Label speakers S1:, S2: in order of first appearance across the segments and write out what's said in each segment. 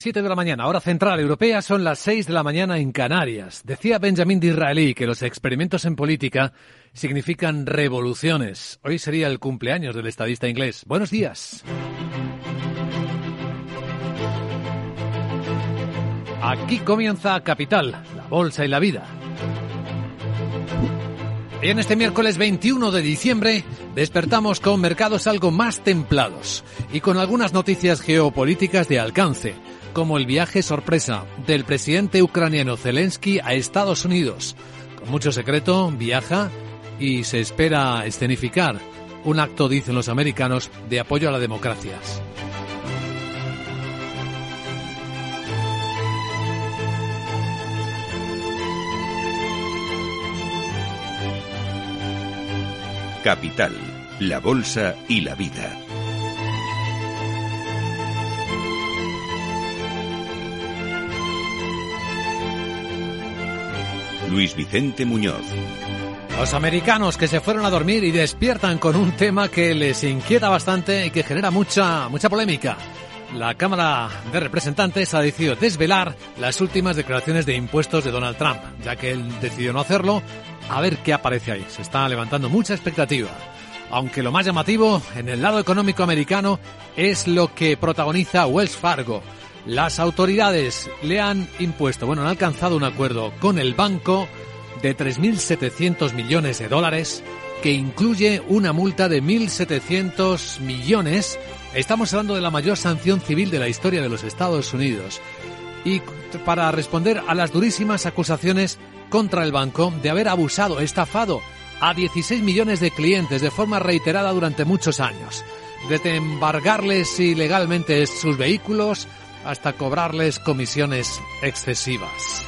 S1: 7 de la mañana, hora central europea, son las 6 de la mañana en Canarias. Decía Benjamin Disraeli que los experimentos en política significan revoluciones. Hoy sería el cumpleaños del estadista inglés. Buenos días. Aquí comienza Capital, la bolsa y la vida. Y en este miércoles 21 de diciembre despertamos con mercados algo más templados y con algunas noticias geopolíticas de alcance como el viaje sorpresa del presidente ucraniano Zelensky a Estados Unidos. Con mucho secreto, viaja y se espera escenificar un acto, dicen los americanos, de apoyo a la democracia.
S2: Capital, la Bolsa y la Vida. Luis Vicente Muñoz.
S1: Los americanos que se fueron a dormir y despiertan con un tema que les inquieta bastante y que genera mucha, mucha polémica. La Cámara de Representantes ha decidido desvelar las últimas declaraciones de impuestos de Donald Trump, ya que él decidió no hacerlo. A ver qué aparece ahí. Se está levantando mucha expectativa. Aunque lo más llamativo en el lado económico americano es lo que protagoniza Wells Fargo. Las autoridades le han impuesto, bueno, han alcanzado un acuerdo con el banco de 3.700 millones de dólares que incluye una multa de 1.700 millones. Estamos hablando de la mayor sanción civil de la historia de los Estados Unidos. Y para responder a las durísimas acusaciones contra el banco de haber abusado, estafado a 16 millones de clientes de forma reiterada durante muchos años, desde embargarles ilegalmente sus vehículos hasta cobrarles comisiones excesivas.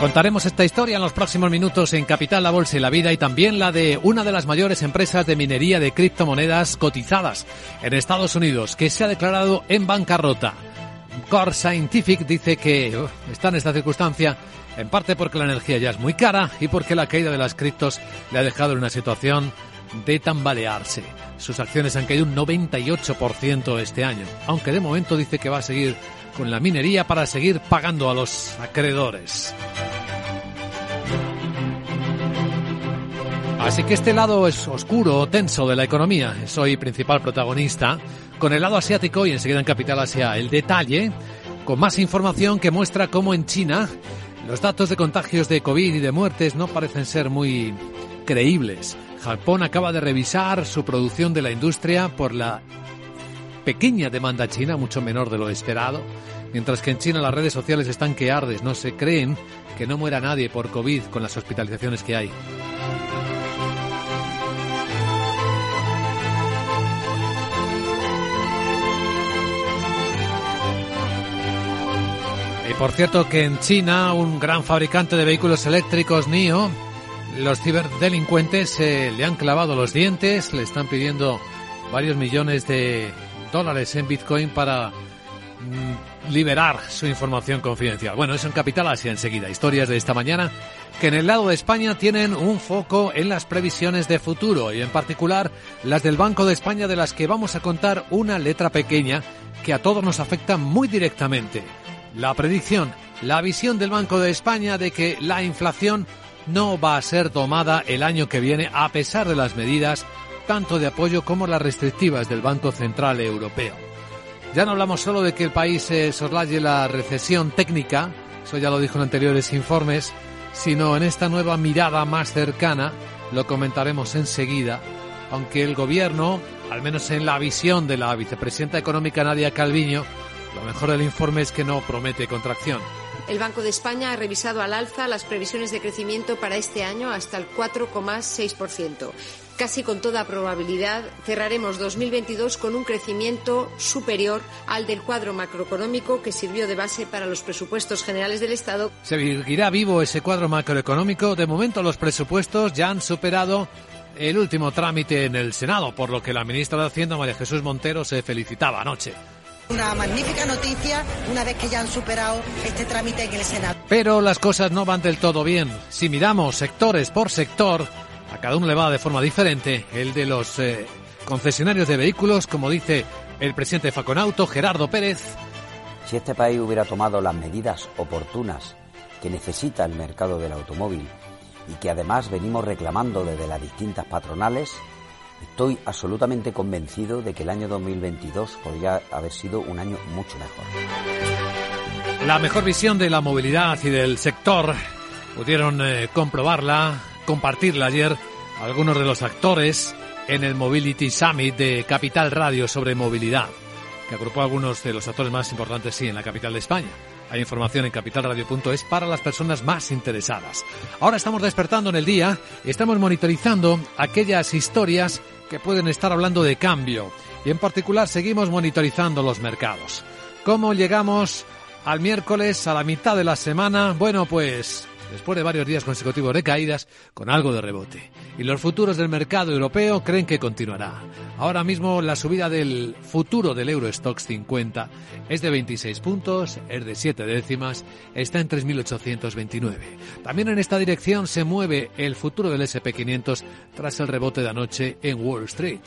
S1: Contaremos esta historia en los próximos minutos en Capital, la Bolsa y la Vida y también la de una de las mayores empresas de minería de criptomonedas cotizadas en Estados Unidos que se ha declarado en bancarrota. Core Scientific dice que está en esta circunstancia en parte porque la energía ya es muy cara y porque la caída de las criptos le ha dejado en una situación de tambalearse. Sus acciones han caído un 98% este año, aunque de momento dice que va a seguir con la minería para seguir pagando a los acreedores. Así que este lado es oscuro, tenso de la economía, es hoy principal protagonista, con el lado asiático y enseguida en Capital Asia el detalle, con más información que muestra cómo en China los datos de contagios de COVID y de muertes no parecen ser muy creíbles. Japón acaba de revisar su producción de la industria por la pequeña demanda china, mucho menor de lo esperado, mientras que en China las redes sociales están que ardes, no se creen que no muera nadie por COVID con las hospitalizaciones que hay. Y por cierto que en China un gran fabricante de vehículos eléctricos NIO, los ciberdelincuentes le han clavado los dientes, le están pidiendo varios millones de dólares en Bitcoin para mm, liberar su información confidencial. Bueno, eso en Capital Asia enseguida. Historias de esta mañana que en el lado de España tienen un foco en las previsiones de futuro y en particular las del Banco de España de las que vamos a contar una letra pequeña que a todos nos afecta muy directamente. La predicción, la visión del Banco de España de que la inflación no va a ser tomada el año que viene a pesar de las medidas tanto de apoyo como las restrictivas del Banco Central Europeo. Ya no hablamos solo de que el país se soslaye la recesión técnica, eso ya lo dijo en anteriores informes, sino en esta nueva mirada más cercana, lo comentaremos enseguida, aunque el gobierno, al menos en la visión de la vicepresidenta económica Nadia Calviño, lo mejor del informe es que no promete contracción.
S3: El Banco de España ha revisado al alza las previsiones de crecimiento para este año hasta el 4,6%. Casi con toda probabilidad cerraremos 2022 con un crecimiento superior al del cuadro macroeconómico que sirvió de base para los presupuestos generales del Estado.
S1: ¿Seguirá vivo ese cuadro macroeconómico? De momento los presupuestos ya han superado el último trámite en el Senado, por lo que la ministra de Hacienda, María Jesús Montero, se felicitaba anoche.
S4: Una magnífica noticia una vez que ya han superado este trámite en el Senado.
S1: Pero las cosas no van del todo bien. Si miramos sectores por sector, cada uno le va de forma diferente. El de los eh, concesionarios de vehículos, como dice el presidente de Faconauto, Gerardo Pérez.
S5: Si este país hubiera tomado las medidas oportunas que necesita el mercado del automóvil y que además venimos reclamando desde las distintas patronales, estoy absolutamente convencido de que el año 2022 podría haber sido un año mucho mejor.
S1: La mejor visión de la movilidad y del sector pudieron eh, comprobarla, compartirla ayer algunos de los actores en el Mobility Summit de Capital Radio sobre movilidad, que agrupó a algunos de los actores más importantes, sí, en la capital de España. Hay información en capitalradio.es para las personas más interesadas. Ahora estamos despertando en el día y estamos monitorizando aquellas historias que pueden estar hablando de cambio. Y en particular seguimos monitorizando los mercados. ¿Cómo llegamos al miércoles a la mitad de la semana? Bueno, pues después de varios días consecutivos de caídas, con algo de rebote. Y los futuros del mercado europeo creen que continuará. Ahora mismo la subida del futuro del Eurostox 50 es de 26 puntos, es de 7 décimas, está en 3.829. También en esta dirección se mueve el futuro del SP500 tras el rebote de anoche en Wall Street.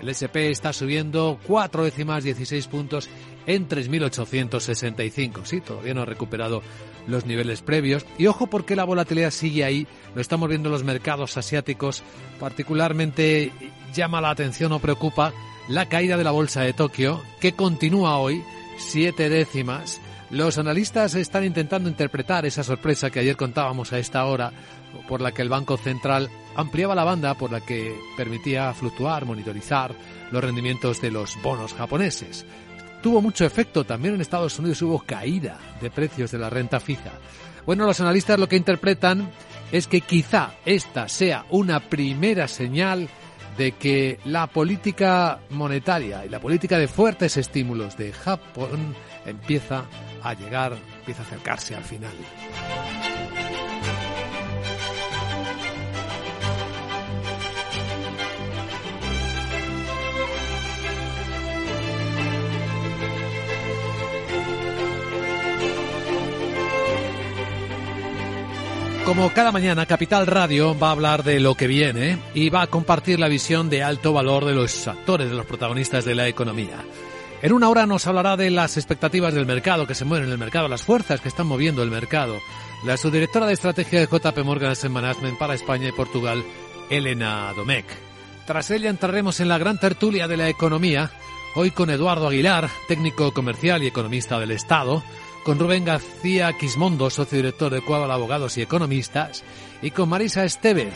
S1: El SP está subiendo 4 décimas 16 puntos en 3.865. Sí, todavía no ha recuperado los niveles previos. Y ojo porque la volatilidad sigue ahí, lo estamos viendo en los mercados asiáticos, particularmente llama la atención o preocupa la caída de la bolsa de Tokio, que continúa hoy, siete décimas. Los analistas están intentando interpretar esa sorpresa que ayer contábamos a esta hora, por la que el Banco Central ampliaba la banda por la que permitía fluctuar, monitorizar los rendimientos de los bonos japoneses tuvo mucho efecto. También en Estados Unidos hubo caída de precios de la renta fija. Bueno, los analistas lo que interpretan es que quizá esta sea una primera señal de que la política monetaria y la política de fuertes estímulos de Japón empieza a llegar, empieza a acercarse al final. Como cada mañana, Capital Radio va a hablar de lo que viene y va a compartir la visión de alto valor de los actores, de los protagonistas de la economía. En una hora nos hablará de las expectativas del mercado, que se mueven en el mercado, las fuerzas que están moviendo el mercado. La subdirectora de estrategia de JP Morgan Asset Management para España y Portugal, Elena Domecq. Tras ella entraremos en la gran tertulia de la economía, hoy con Eduardo Aguilar, técnico comercial y economista del Estado, con Rubén García Quismondo, socio director de Cuadro Abogados y Economistas, y con Marisa Estevez,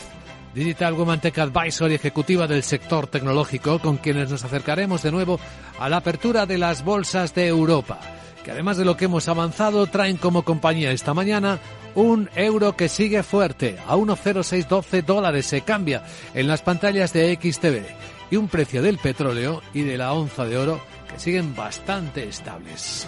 S1: Digital Woman Tech Advisor y ejecutiva del sector tecnológico, con quienes nos acercaremos de nuevo a la apertura de las bolsas de Europa, que además de lo que hemos avanzado, traen como compañía esta mañana un euro que sigue fuerte, a 1,0612 dólares se cambia en las pantallas de XTV, y un precio del petróleo y de la onza de oro que siguen bastante estables.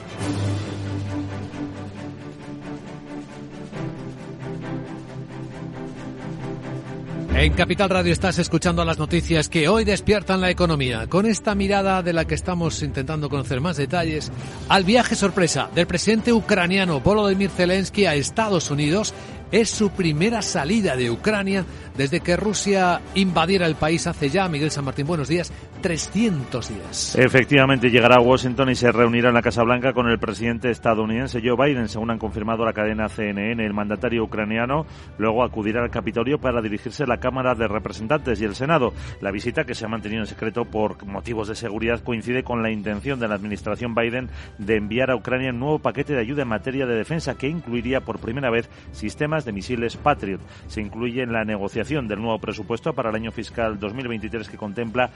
S1: En Capital Radio estás escuchando las noticias que hoy despiertan la economía. Con esta mirada de la que estamos intentando conocer más detalles, al viaje sorpresa del presidente ucraniano Volodymyr Zelensky a Estados Unidos es su primera salida de Ucrania desde que Rusia invadiera el país hace ya, Miguel San Martín, buenos días, 300 días.
S6: Efectivamente, llegará a Washington y se reunirá en la Casa Blanca con el presidente estadounidense Joe Biden, según han confirmado la cadena CNN. El mandatario ucraniano luego acudirá al Capitolio para dirigirse a la Cámara de Representantes y el Senado. La visita, que se ha mantenido en secreto por motivos de seguridad, coincide con la intención de la administración Biden de enviar a Ucrania un nuevo paquete de ayuda en materia de defensa que incluiría por primera vez sistemas de misiles Patriot. Se incluye en la negociación del nuevo presupuesto para el año fiscal 2023 que contempla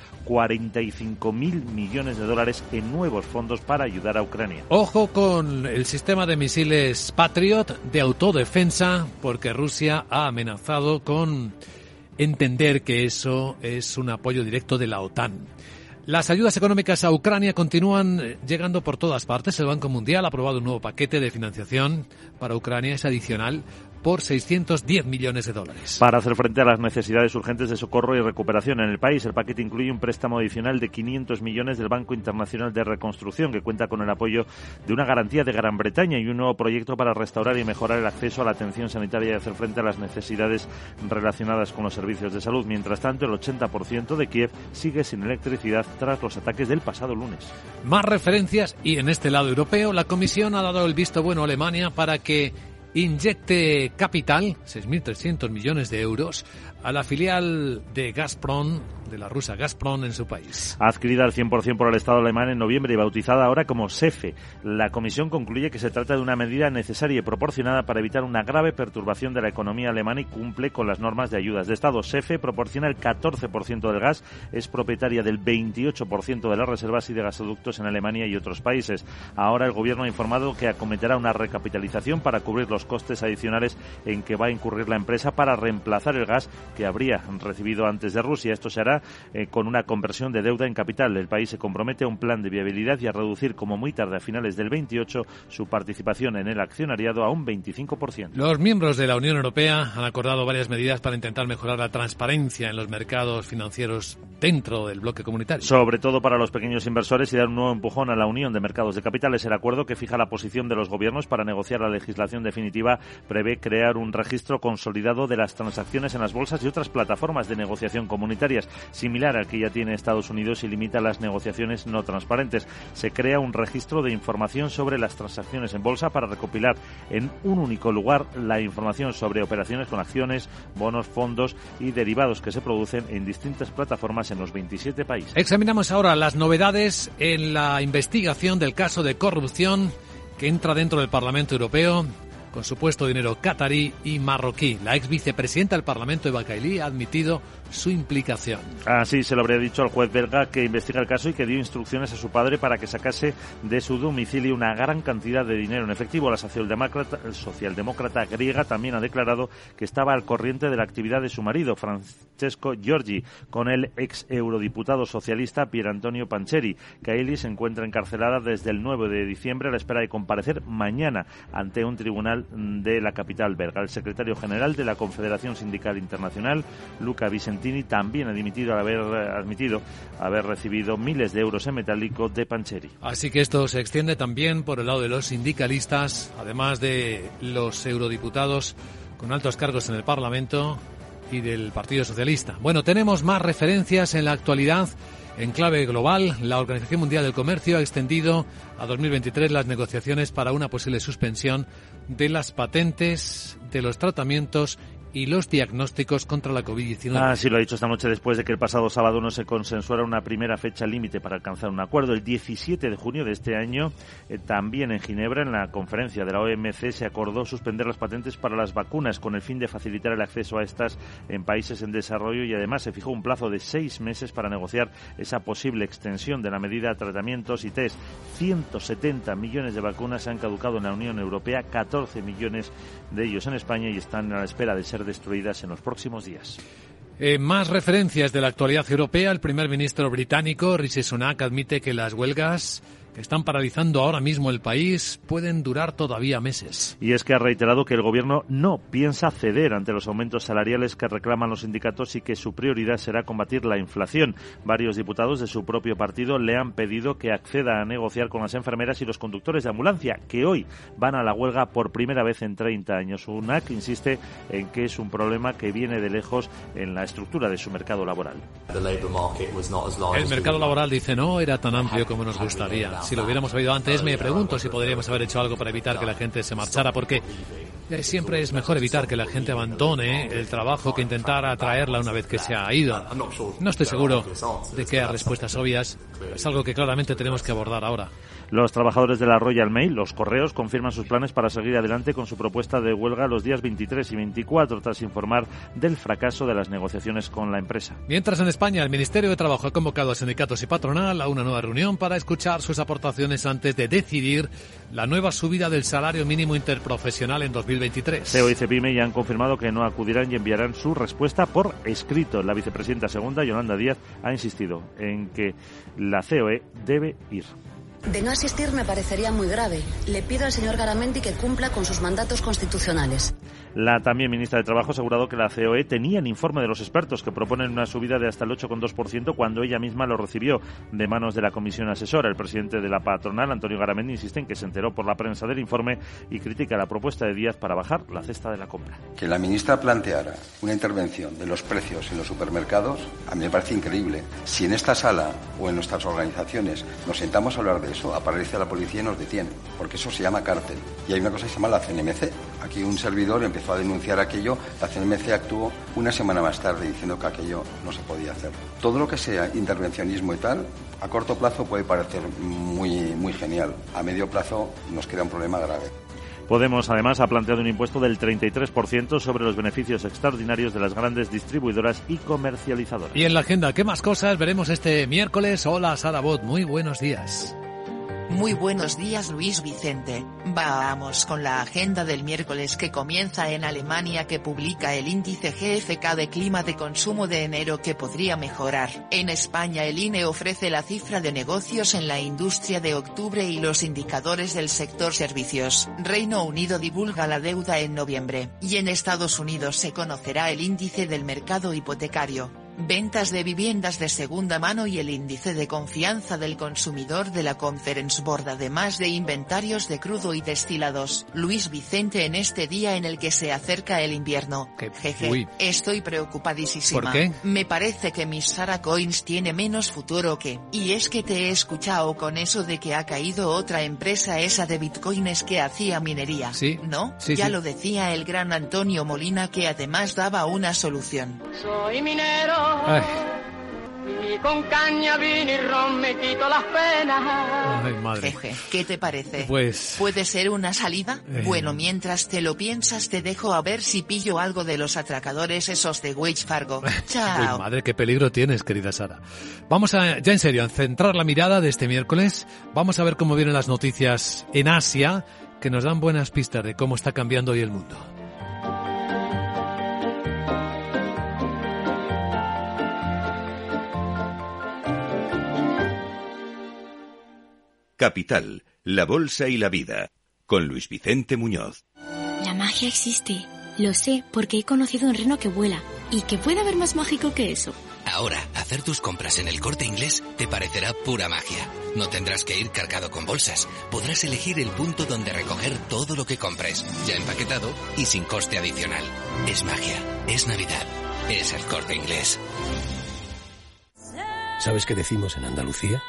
S6: 45.000 millones de dólares en nuevos fondos para ayudar a Ucrania.
S1: Ojo con el sistema de misiles Patriot de autodefensa porque Rusia ha amenazado con entender que eso es un apoyo directo de la OTAN. Las ayudas económicas a Ucrania continúan eh, llegando por todas partes. El Banco Mundial ha aprobado un nuevo paquete de financiación para Ucrania. Es adicional por 610 millones de dólares.
S6: Para hacer frente a las necesidades urgentes de socorro y recuperación en el país, el paquete incluye un préstamo adicional de 500 millones del Banco Internacional de Reconstrucción, que cuenta con el apoyo de una garantía de Gran Bretaña y un nuevo proyecto para restaurar y mejorar el acceso a la atención sanitaria y hacer frente a las necesidades relacionadas con los servicios de salud. Mientras tanto, el 80% de Kiev sigue sin electricidad tras los ataques del pasado lunes.
S1: Más referencias y en este lado europeo, la Comisión ha dado el visto bueno a Alemania para que inyecte capital, 6.300 millones de euros, a la filial de Gazprom, de la rusa Gazprom en su país.
S6: Adquirida al 100% por el Estado alemán en noviembre y bautizada ahora como SEFE, la Comisión concluye que se trata de una medida necesaria y proporcionada para evitar una grave perturbación de la economía alemana y cumple con las normas de ayudas de Estado. SEFE proporciona el 14% del gas, es propietaria del 28% de las reservas y de gasoductos en Alemania y otros países. Ahora el Gobierno ha informado que acometerá una recapitalización para cubrir los costes adicionales en que va a incurrir la empresa para reemplazar el gas que habría recibido antes de Rusia. Esto se hará eh, con una conversión de deuda en capital. El país se compromete a un plan de viabilidad y a reducir como muy tarde a finales del 28 su participación en el accionariado a un 25%.
S1: Los miembros de la Unión Europea han acordado varias medidas para intentar mejorar la transparencia en los mercados financieros dentro del bloque comunitario.
S6: Sobre todo para los pequeños inversores y dar un nuevo empujón a la Unión de Mercados de Capitales. El acuerdo que fija la posición de los gobiernos para negociar la legislación definitiva prevé crear un registro consolidado de las transacciones en las bolsas y otras plataformas de negociación comunitarias, similar al que ya tiene Estados Unidos y limita las negociaciones no transparentes. Se crea un registro de información sobre las transacciones en bolsa para recopilar en un único lugar la información sobre operaciones con acciones, bonos, fondos y derivados que se producen en distintas plataformas en los 27 países.
S1: Examinamos ahora las novedades en la investigación del caso de corrupción que entra dentro del Parlamento Europeo con supuesto dinero catarí y marroquí. La ex vicepresidenta del Parlamento, Eva Kaili, ha admitido su implicación.
S6: Así se lo habría dicho al juez belga que investiga el caso y que dio instrucciones a su padre para que sacase de su domicilio una gran cantidad de dinero en efectivo. La socialdemócrata, socialdemócrata griega también ha declarado que estaba al corriente de la actividad de su marido, Francesco Giorgi, con el ex eurodiputado socialista Pier Antonio Pancheri. Kaili se encuentra encarcelada desde el 9 de diciembre a la espera de comparecer mañana ante un tribunal de la capital belga. El secretario general de la Confederación Sindical Internacional, Luca Vicente también ha dimitido haber admitido haber recibido miles de euros en metálico de Pancheri.
S1: Así que esto se extiende también por el lado de los sindicalistas, además de los eurodiputados con altos cargos en el Parlamento y del Partido Socialista. Bueno, tenemos más referencias en la actualidad. En clave global, la Organización Mundial del Comercio ha extendido a 2023 las negociaciones para una posible suspensión de las patentes, de los tratamientos y los diagnósticos contra la COVID-19.
S6: Ah, sí, lo ha dicho esta noche después de que el pasado sábado no se consensuara una primera fecha límite para alcanzar un acuerdo. El 17 de junio de este año, eh, también en Ginebra, en la conferencia de la OMC, se acordó suspender las patentes para las vacunas con el fin de facilitar el acceso a estas en países en desarrollo y además se fijó un plazo de seis meses para negociar esa posible extensión de la medida a tratamientos y test. 170 millones de vacunas se han caducado en la Unión Europea, 14 millones de ellos en España y están a la espera de ser destruidas en los próximos días.
S1: Eh, más referencias de la actualidad europea. El primer ministro británico, Rishi Sunak, admite que las huelgas que están paralizando ahora mismo el país pueden durar todavía meses.
S6: Y es que ha reiterado que el gobierno no piensa ceder ante los aumentos salariales que reclaman los sindicatos y que su prioridad será combatir la inflación. Varios diputados de su propio partido le han pedido que acceda a negociar con las enfermeras y los conductores de ambulancia, que hoy van a la huelga por primera vez en 30 años. UNAC insiste en que es un problema que viene de lejos en la estructura de su mercado laboral.
S1: El mercado laboral, dice, no era tan amplio como nos gustaría si lo hubiéramos sabido antes, me pregunto si podríamos haber hecho algo para evitar que la gente se marchara, porque siempre es mejor evitar que la gente abandone el trabajo que intentar atraerla una vez que se ha ido. No estoy seguro de que haya respuestas obvias. Es algo que claramente tenemos que abordar ahora.
S6: Los trabajadores de la Royal Mail, los correos, confirman sus planes para seguir adelante con su propuesta de huelga los días 23 y 24, tras informar del fracaso de las negociaciones con la empresa.
S1: Mientras en España, el Ministerio de Trabajo ha convocado a sindicatos y patronal a una nueva reunión para escuchar sus aportaciones antes de decidir la nueva subida del salario mínimo interprofesional en 2023.
S6: CEO y Cepime ya han confirmado que no acudirán y enviarán su respuesta por escrito. La vicepresidenta segunda, Yolanda Díaz, ha insistido en que la COE debe ir.
S7: De no asistir me parecería muy grave. Le pido al señor Garamendi que cumpla con sus mandatos constitucionales.
S6: La también ministra de Trabajo ha asegurado que la COE tenía el informe de los expertos que proponen una subida de hasta el 8,2% cuando ella misma lo recibió de manos de la comisión asesora. El presidente de la patronal, Antonio Garamendi, insiste en que se enteró por la prensa del informe y critica la propuesta de Díaz para bajar la cesta de la compra.
S8: Que la ministra planteara una intervención de los precios en los supermercados, a mí me parece increíble. Si en esta sala o en nuestras organizaciones nos sentamos a hablar de eso, aparece la policía y nos detiene, porque eso se llama cártel. Y hay una cosa que se llama la CNMC. Aquí un servidor empezó a denunciar aquello, la CNMC actuó una semana más tarde diciendo que aquello no se podía hacer. Todo lo que sea intervencionismo y tal, a corto plazo puede parecer muy, muy genial. A medio plazo nos queda un problema grave.
S6: Podemos, además, ha planteado un impuesto del 33% sobre los beneficios extraordinarios de las grandes distribuidoras y comercializadoras.
S1: Y en la agenda, ¿qué más cosas veremos este miércoles? Hola, Sara Bot, muy buenos días.
S9: Muy buenos días Luis Vicente. Vamos con la agenda del miércoles que comienza en Alemania que publica el índice GFK de clima de consumo de enero que podría mejorar. En España el INE ofrece la cifra de negocios en la industria de octubre y los indicadores del sector servicios. Reino Unido divulga la deuda en noviembre. Y en Estados Unidos se conocerá el índice del mercado hipotecario ventas de viviendas de segunda mano y el índice de confianza del consumidor de la Conference Board además de inventarios de crudo y destilados. Luis Vicente en este día en el que se acerca el invierno. Jeje, estoy preocupadísima.
S1: ¿Por qué?
S9: Me parece que mis Sara Coins tiene menos futuro que, y es que te he escuchado con eso de que ha caído otra empresa esa de bitcoins que hacía minería.
S1: Sí.
S9: ¿No?
S1: Sí,
S9: ya
S1: sí.
S9: lo decía el gran Antonio Molina que además daba una solución.
S10: Soy minero
S1: Ay,
S10: y con caña, vino y ron me quito las penas.
S1: ay, madre.
S9: Jeje, ¿qué te parece?
S1: Pues-
S9: ¿Puede ser una salida?
S1: Eh.
S9: Bueno, mientras te lo piensas te dejo a ver si pillo algo de los atracadores esos de Wage Fargo.
S1: Uy,
S9: Chao.
S1: madre, qué peligro tienes, querida Sara. Vamos a, ya en serio, a centrar la mirada de este miércoles. Vamos a ver cómo vienen las noticias en Asia, que nos dan buenas pistas de cómo está cambiando hoy el mundo.
S2: Capital, la Bolsa y la Vida, con Luis Vicente Muñoz.
S11: La magia existe. Lo sé porque he conocido un reno que vuela. ¿Y que puede haber más mágico que eso?
S12: Ahora, hacer tus compras en el corte inglés te parecerá pura magia. No tendrás que ir cargado con bolsas. Podrás elegir el punto donde recoger todo lo que compres, ya empaquetado y sin coste adicional. Es magia, es Navidad, es el corte inglés.
S13: ¿Sabes qué decimos en Andalucía?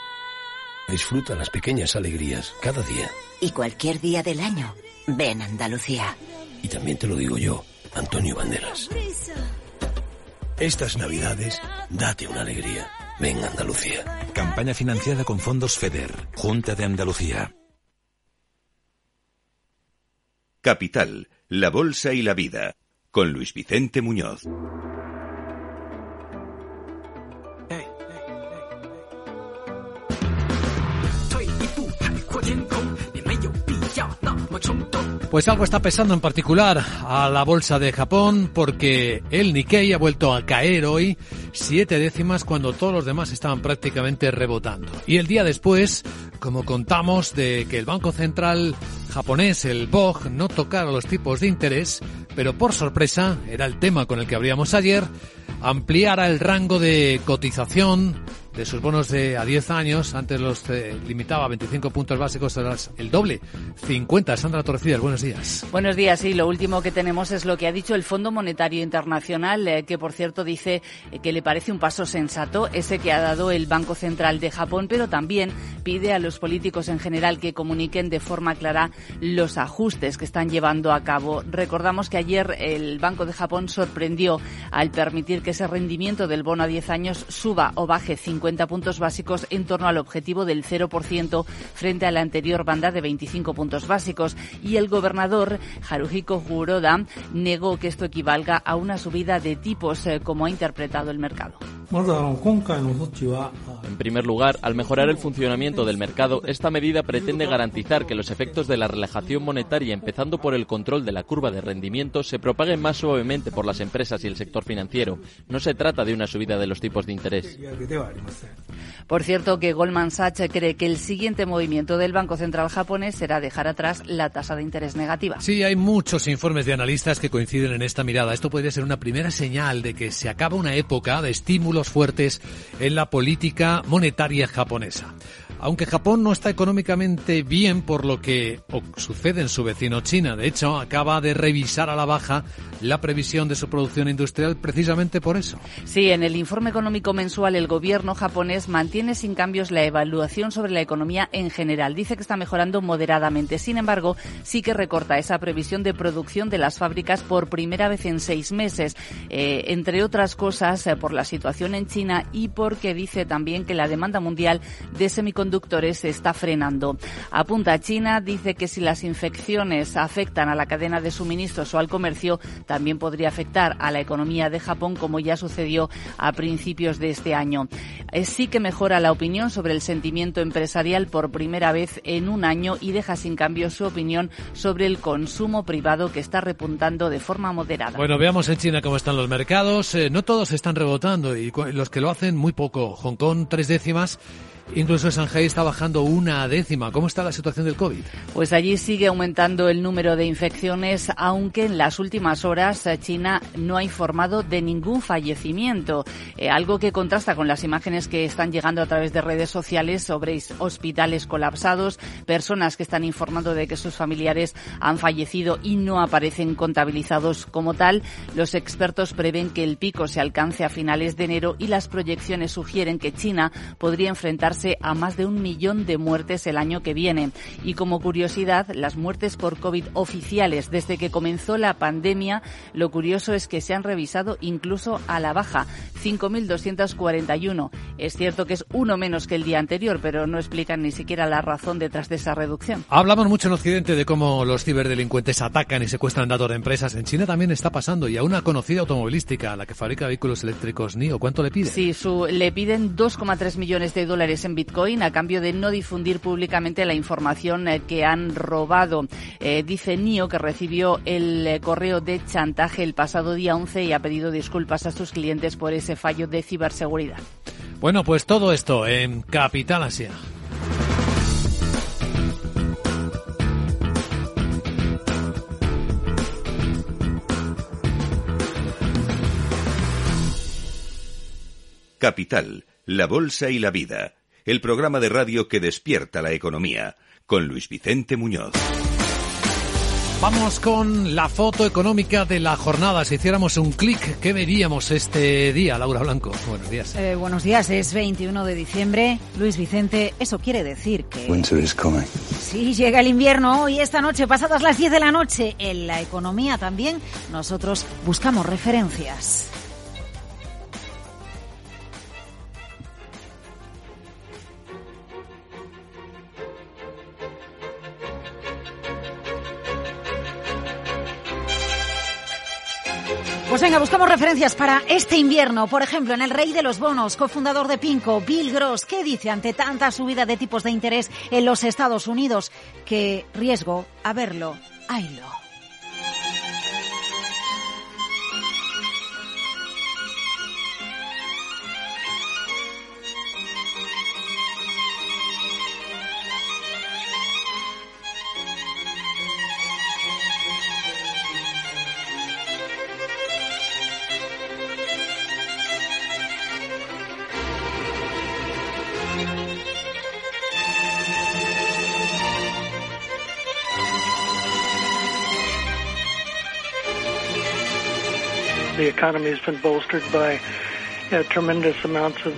S13: Disfruta las pequeñas alegrías cada día.
S14: Y cualquier día del año, ven Andalucía.
S13: Y también te lo digo yo, Antonio Banderas. Estas navidades, date una alegría. Ven Andalucía.
S15: Campaña financiada con fondos FEDER, Junta de Andalucía.
S2: Capital, la Bolsa y la Vida, con Luis Vicente Muñoz.
S1: Pues algo está pesando en particular a la bolsa de Japón porque el Nikkei ha vuelto a caer hoy siete décimas cuando todos los demás estaban prácticamente rebotando. Y el día después, como contamos de que el Banco Central japonés, el BOJ, no tocara los tipos de interés, pero por sorpresa, era el tema con el que abríamos ayer, ampliara el rango de cotización de sus bonos de a 10 años, antes los eh, limitaba a 25 puntos básicos, ahora el doble, 50. Sandra Torcidas, buenos días.
S16: Buenos días, sí, lo último que tenemos es lo que ha dicho el Fondo Monetario Internacional, eh, que por cierto dice eh, que le parece un paso sensato ese que ha dado el Banco Central de Japón, pero también pide a los políticos en general que comuniquen de forma clara los ajustes que están llevando a cabo. Recordamos que ayer el Banco de Japón sorprendió al permitir que ese rendimiento del bono a 10 años suba o baje 50 puntos básicos en torno al objetivo del 0% frente a la anterior banda de 25 puntos básicos. Y el gobernador Haruhiko Kuroda negó que esto equivalga a una subida de tipos eh, como ha interpretado el mercado.
S17: En primer lugar, al mejorar el funcionamiento del mercado, esta medida pretende garantizar que los efectos de la relajación monetaria, empezando por el control de la curva de rendimiento, se propaguen más suavemente por las empresas y el sector financiero. No se trata de una subida de los tipos de interés.
S16: Por cierto, que Goldman Sachs cree que el siguiente movimiento del Banco Central japonés será dejar atrás la tasa de interés negativa.
S1: Sí, hay muchos informes de analistas que coinciden en esta mirada. Esto podría ser una primera señal de que se acaba una época de estímulos fuertes en la política monetaria japonesa. Aunque Japón no está económicamente bien por lo que sucede en su vecino China, de hecho acaba de revisar a la baja la previsión de su producción industrial precisamente por eso.
S16: Sí, en el informe económico mensual el gobierno japonés mantiene sin cambios la evaluación sobre la economía en general. Dice que está mejorando moderadamente. Sin embargo, sí que recorta esa previsión de producción de las fábricas por primera vez en seis meses, eh, entre otras cosas eh, por la situación en China y porque dice también que la demanda mundial de semiconductores se está frenando. Apunta China, dice que si las infecciones afectan a la cadena de suministros o al comercio, también podría afectar a la economía de Japón, como ya sucedió a principios de este año. Eh, sí que mejora la opinión sobre el sentimiento empresarial por primera vez en un año y deja sin cambio su opinión sobre el consumo privado que está repuntando de forma moderada.
S1: Bueno, veamos en China cómo están los mercados. Eh, no todos están rebotando y los que lo hacen muy poco. Hong Kong tres décimas Incluso Shanghai está bajando una décima. ¿Cómo está la situación del COVID?
S16: Pues allí sigue aumentando el número de infecciones, aunque en las últimas horas eh, China no ha informado de ningún fallecimiento, eh, algo que contrasta con las imágenes que están llegando a través de redes sociales sobre hospitales colapsados, personas que están informando de que sus familiares han fallecido y no aparecen contabilizados como tal. Los expertos prevén que el pico se alcance a finales de enero y las proyecciones sugieren que China podría enfrentarse a más de un millón de muertes el año que viene. Y como curiosidad, las muertes por COVID oficiales desde que comenzó la pandemia, lo curioso es que se han revisado incluso a la baja, 5.241. Es cierto que es uno menos que el día anterior, pero no explican ni siquiera la razón detrás de esa reducción.
S1: Hablamos mucho en Occidente de cómo los ciberdelincuentes atacan y secuestran datos de empresas. En China también está pasando y a una conocida automovilística, la que fabrica vehículos eléctricos NIO, ¿cuánto le pide?
S16: Sí, su, le piden 2,3 millones de dólares en Bitcoin a cambio de no difundir públicamente la información eh, que han robado. Eh, dice NIO que recibió el eh, correo de chantaje el pasado día 11 y ha pedido disculpas a sus clientes por ese fallo de ciberseguridad.
S1: Bueno, pues todo esto en Capital Asia.
S2: Capital, la Bolsa y la Vida el programa de radio que despierta la economía, con Luis Vicente Muñoz.
S1: Vamos con la foto económica de la jornada. Si hiciéramos un clic, ¿qué veríamos este día, Laura Blanco? Buenos días.
S18: Eh, buenos días, es 21 de diciembre. Luis Vicente, eso quiere decir que...
S8: Winter is coming.
S18: Sí, llega el invierno hoy, esta noche, pasadas las 10 de la noche. En la economía también nosotros buscamos referencias. Pues venga, buscamos referencias para este invierno. Por ejemplo, en el Rey de los Bonos, cofundador de Pinco, Bill Gross, ¿qué dice ante tanta subida de tipos de interés en los Estados Unidos? ¿Qué riesgo a verlo, haylo.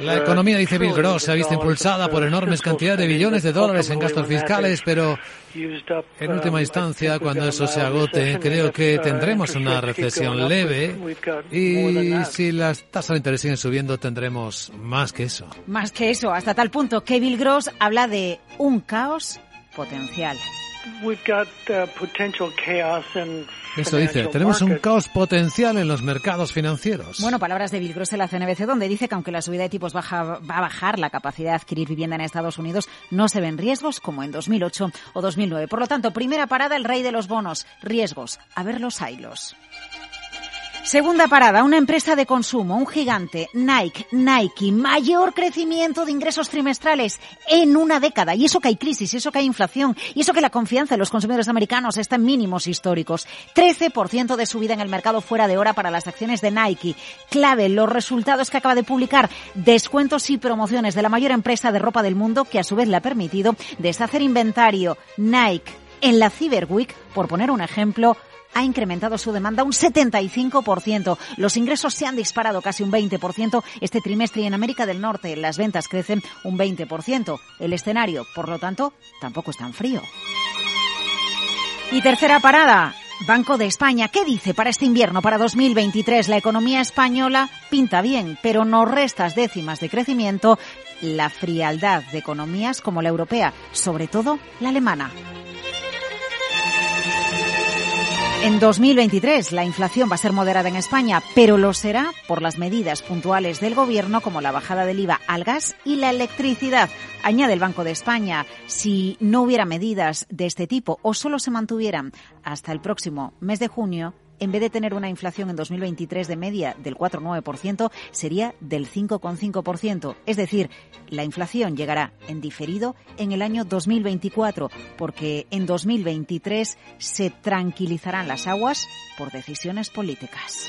S1: La economía, dice Bill Gross, se ha visto impulsada por enormes cantidades de billones de dólares en gastos fiscales, pero en última instancia, cuando eso se agote, creo que tendremos una recesión leve y si las tasas de interés siguen subiendo, tendremos más que eso.
S18: Más que eso, hasta tal punto que Bill Gross habla de un caos potencial.
S1: Eso dice, tenemos un caos potencial en los mercados financieros.
S18: Bueno, palabras de Bill Gross en la CNBC, donde dice que aunque la subida de tipos baja, va a bajar la capacidad de adquirir vivienda en Estados Unidos, no se ven riesgos como en 2008 o 2009. Por lo tanto, primera parada, el rey de los bonos. Riesgos. A ver los hilos. Segunda parada, una empresa de consumo, un gigante, Nike, Nike, mayor crecimiento de ingresos trimestrales en una década. Y eso que hay crisis, y eso que hay inflación, y eso que la confianza de los consumidores americanos está en mínimos históricos. 13% de subida en el mercado fuera de hora para las acciones de Nike. Clave, los resultados que acaba de publicar, descuentos y promociones de la mayor empresa de ropa del mundo que a su vez le ha permitido deshacer inventario. Nike en la Cyber Week, por poner un ejemplo, ha incrementado su demanda un 75%. Los ingresos se han disparado casi un 20% este trimestre en América del Norte las ventas crecen un 20%. El escenario, por lo tanto, tampoco es tan frío. Y tercera parada, Banco de España, ¿qué dice para este invierno, para 2023? La economía española pinta bien, pero no restas décimas de crecimiento la frialdad de economías como la europea, sobre todo la alemana. En 2023 la inflación va a ser moderada en España, pero lo será por las medidas puntuales del Gobierno como la bajada del IVA al gas y la electricidad. Añade el Banco de España, si no hubiera medidas de este tipo o solo se mantuvieran hasta el próximo mes de junio, en vez de tener una inflación en 2023 de media del 4,9%, sería del 5,5%. Es decir, la inflación llegará en diferido en el año 2024, porque en 2023 se tranquilizarán las aguas por decisiones políticas.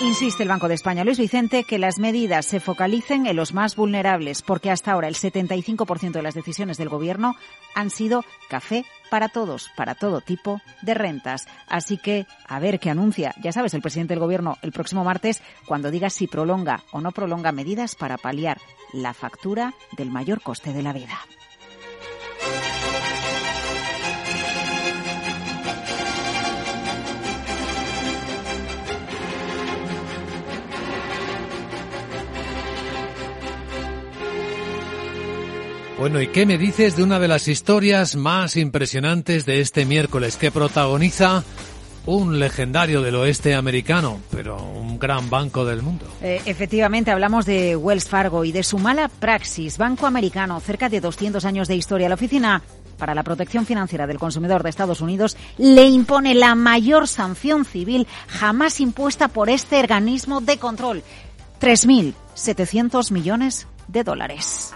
S18: Insiste el Banco de España, Luis Vicente, que las medidas se focalicen en los más vulnerables, porque hasta ahora el 75% de las decisiones del Gobierno han sido café para todos, para todo tipo de rentas. Así que, a ver qué anuncia, ya sabes, el presidente del Gobierno el próximo martes, cuando diga si prolonga o no prolonga medidas para paliar la factura del mayor coste de la vida.
S1: Bueno, ¿y qué me dices de una de las historias más impresionantes de este miércoles que protagoniza un legendario del oeste americano, pero un gran banco del mundo.
S18: Eh, efectivamente, hablamos de Wells Fargo y de su mala praxis. Banco americano, cerca de 200 años de historia. La Oficina para la Protección Financiera del Consumidor de Estados Unidos le impone la mayor sanción civil jamás impuesta por este organismo de control. 3.700 millones de dólares.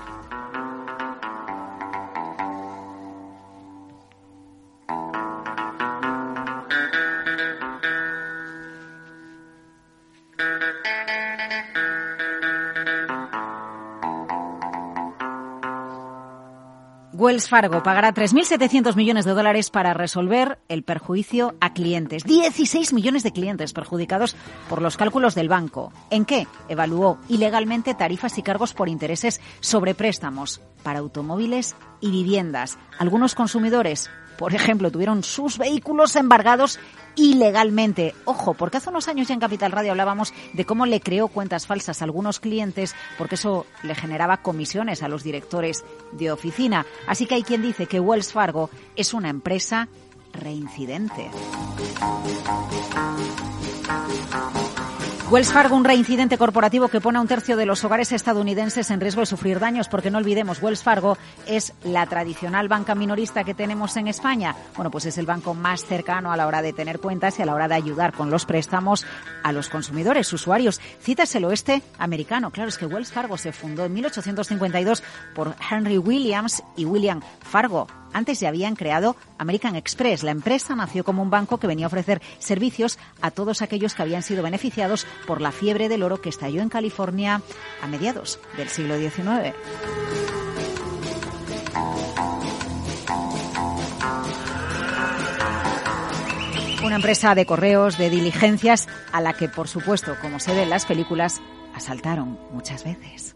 S18: Wells Fargo pagará 3.700 millones de dólares para resolver el perjuicio a clientes. 16 millones de clientes perjudicados por los cálculos del banco. ¿En qué? Evaluó ilegalmente tarifas y cargos por intereses sobre préstamos para automóviles y viviendas. Algunos consumidores por ejemplo, tuvieron sus vehículos embargados ilegalmente. Ojo, porque hace unos años ya en Capital Radio hablábamos de cómo le creó cuentas falsas a algunos clientes porque eso le generaba comisiones a los directores de oficina. Así que hay quien dice que Wells Fargo es una empresa reincidente. Wells Fargo, un reincidente corporativo que pone a un tercio de los hogares estadounidenses en riesgo de sufrir daños, porque no olvidemos, Wells Fargo es la tradicional banca minorista que tenemos en España. Bueno, pues es el banco más cercano a la hora de tener cuentas y a la hora de ayudar con los préstamos a los consumidores, usuarios. Citas el oeste americano. Claro, es que Wells Fargo se fundó en 1852 por Henry Williams y William Fargo antes ya habían creado American Express. La empresa nació como un banco que venía a ofrecer servicios a todos aquellos que habían sido beneficiados por la fiebre del oro que estalló en California a mediados del siglo XIX. Una empresa de correos, de diligencias, a la que, por supuesto, como se ve en las películas, asaltaron muchas veces.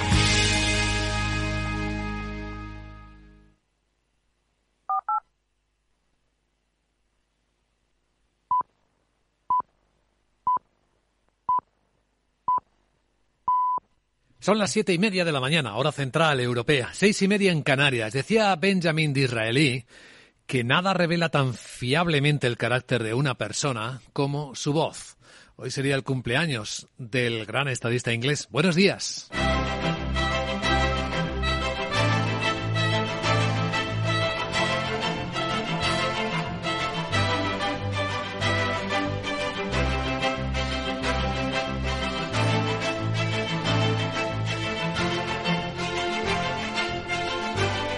S1: Son las siete y media de la mañana, hora central europea, seis y media en Canarias. Decía Benjamin Disraeli que nada revela tan fiablemente el carácter de una persona como su voz. Hoy sería el cumpleaños del gran estadista inglés. Buenos días.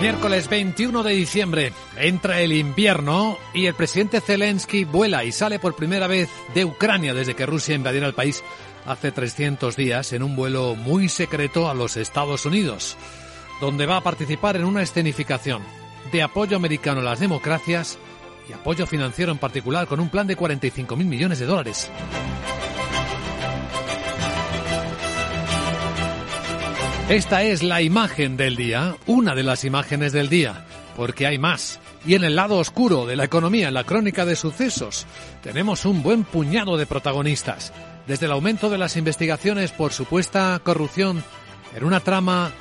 S1: Miércoles 21 de diciembre entra el invierno y el presidente Zelensky vuela y sale por primera vez de Ucrania desde que Rusia invadiera el país hace 300 días en un vuelo muy secreto a los Estados Unidos, donde va a participar en una escenificación de apoyo americano a las democracias y apoyo financiero en particular con un plan de 45.000 millones de dólares. Esta es la imagen del día, una de las imágenes del día, porque hay más. Y en el lado oscuro de la economía, en la crónica de sucesos, tenemos un buen puñado de protagonistas. Desde el aumento de las investigaciones por supuesta corrupción en una trama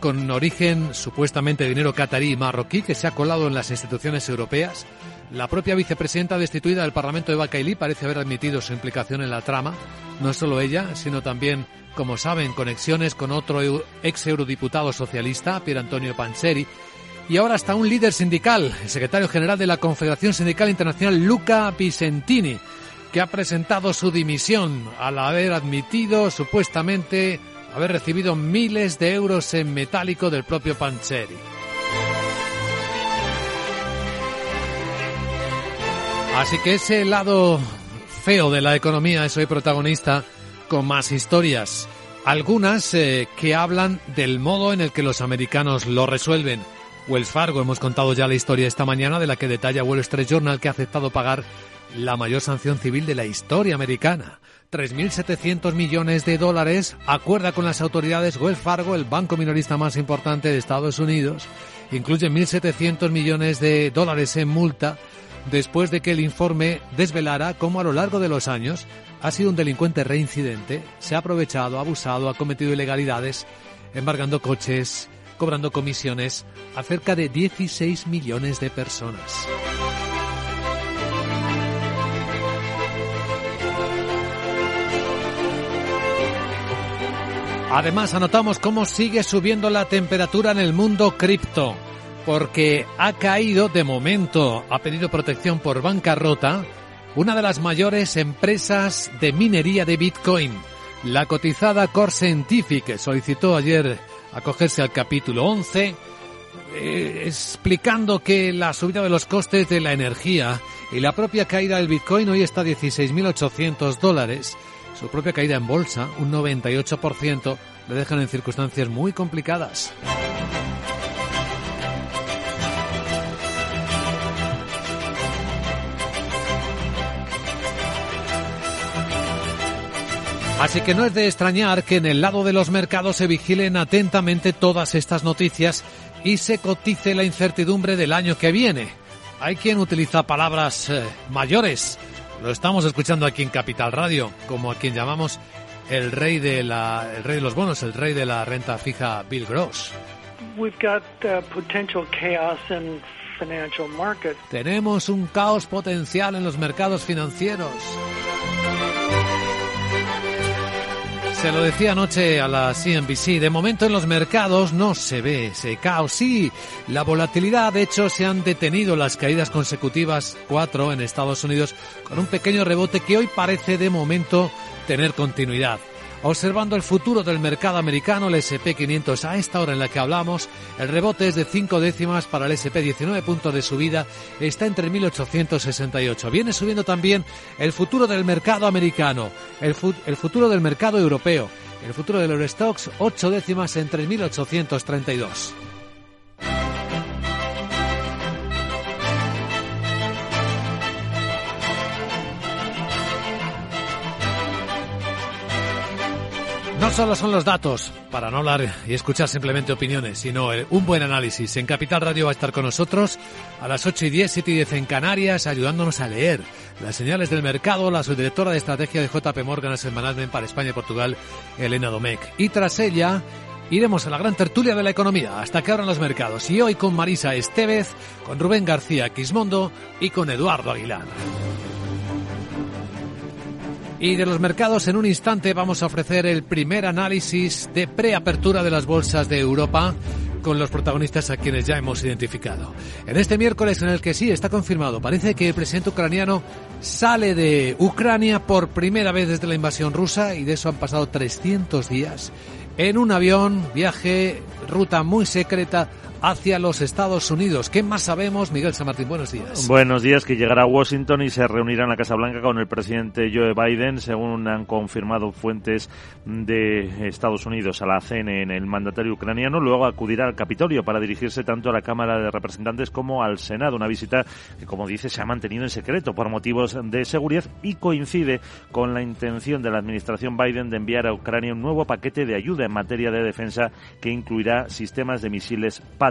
S1: con origen supuestamente dinero catarí y marroquí que se ha colado en las instituciones europeas, la propia vicepresidenta destituida del Parlamento de Bacailí parece haber admitido su implicación en la trama. No solo ella, sino también, como saben, conexiones con otro ex eurodiputado socialista, Pier Antonio Panzeri, y ahora hasta un líder sindical, el secretario general de la Confederación Sindical Internacional, Luca Vicentini, que ha presentado su dimisión al haber admitido supuestamente haber recibido miles de euros en metálico del propio Panzeri. Así que ese lado feo de la economía es hoy protagonista con más historias. Algunas eh, que hablan del modo en el que los americanos lo resuelven. Wells Fargo, hemos contado ya la historia esta mañana de la que detalla Wall Street Journal que ha aceptado pagar la mayor sanción civil de la historia americana. 3.700 millones de dólares acuerda con las autoridades Wells Fargo, el banco minorista más importante de Estados Unidos. Incluye 1.700 millones de dólares en multa después de que el informe desvelara cómo a lo largo de los años ha sido un delincuente reincidente, se ha aprovechado, ha abusado, ha cometido ilegalidades, embargando coches, cobrando comisiones a cerca de 16 millones de personas. Además, anotamos cómo sigue subiendo la temperatura en el mundo cripto porque ha caído de momento, ha pedido protección por bancarrota, una de las mayores empresas de minería de Bitcoin. La cotizada Core Scientific solicitó ayer acogerse al capítulo 11, eh, explicando que la subida de los costes de la energía y la propia caída del Bitcoin hoy está a 16.800 dólares. Su propia caída en bolsa, un 98%, le dejan en circunstancias muy complicadas. Así que no es de extrañar que en el lado de los mercados se vigilen atentamente todas estas noticias y se cotice la incertidumbre del año que viene. Hay quien utiliza palabras eh, mayores. Lo estamos escuchando aquí en Capital Radio, como a quien llamamos el rey de la, el rey de los bonos, el rey de la renta fija, Bill Gross.
S19: We've got uh, potential chaos in financial markets.
S1: Tenemos un caos potencial en los mercados financieros. Se lo decía anoche a la CNBC, de momento en los mercados no se ve ese caos. Sí, la volatilidad, de hecho, se han detenido las caídas consecutivas, cuatro en Estados Unidos, con un pequeño rebote que hoy parece de momento tener continuidad. Observando el futuro del mercado americano, el SP500 a esta hora en la que hablamos, el rebote es de 5 décimas para el SP, 19 puntos de subida, está entre 1868. Viene subiendo también el futuro del mercado americano, el, futuro del mercado europeo, el futuro del Eurostox, 8 décimas entre 1832. No solo son los datos, para no hablar y escuchar simplemente opiniones, sino un buen análisis. En Capital Radio va a estar con nosotros a las 8 y 10, 7 y 10 en Canarias, ayudándonos a leer las señales del mercado, la subdirectora de estrategia de JP Morgan Asset Management para España y Portugal, Elena Domecq. Y tras ella, iremos a la gran tertulia de la economía hasta que abran los mercados. Y hoy con Marisa Estevez, con Rubén García Quismondo y con Eduardo Aguilar. Y de los mercados en un instante vamos a ofrecer el primer análisis de preapertura de las bolsas de Europa con los protagonistas a quienes ya hemos identificado. En este miércoles en el que sí está confirmado, parece que el presidente ucraniano sale de Ucrania por primera vez desde la invasión rusa y de eso han pasado 300 días en un avión, viaje, ruta muy secreta hacia los Estados Unidos. ¿Qué más sabemos? Miguel San Martín, buenos días.
S6: Buenos días, que llegará a Washington y se reunirá en la Casa Blanca con el presidente Joe Biden, según han confirmado fuentes de Estados Unidos a la CNN. El mandatario ucraniano luego acudirá al Capitolio para dirigirse tanto a la Cámara de Representantes como al Senado, una visita que, como dice, se ha mantenido en secreto por motivos de seguridad y coincide con la intención de la administración Biden de enviar a Ucrania un nuevo paquete de ayuda en materia de defensa que incluirá sistemas de misiles Patriot.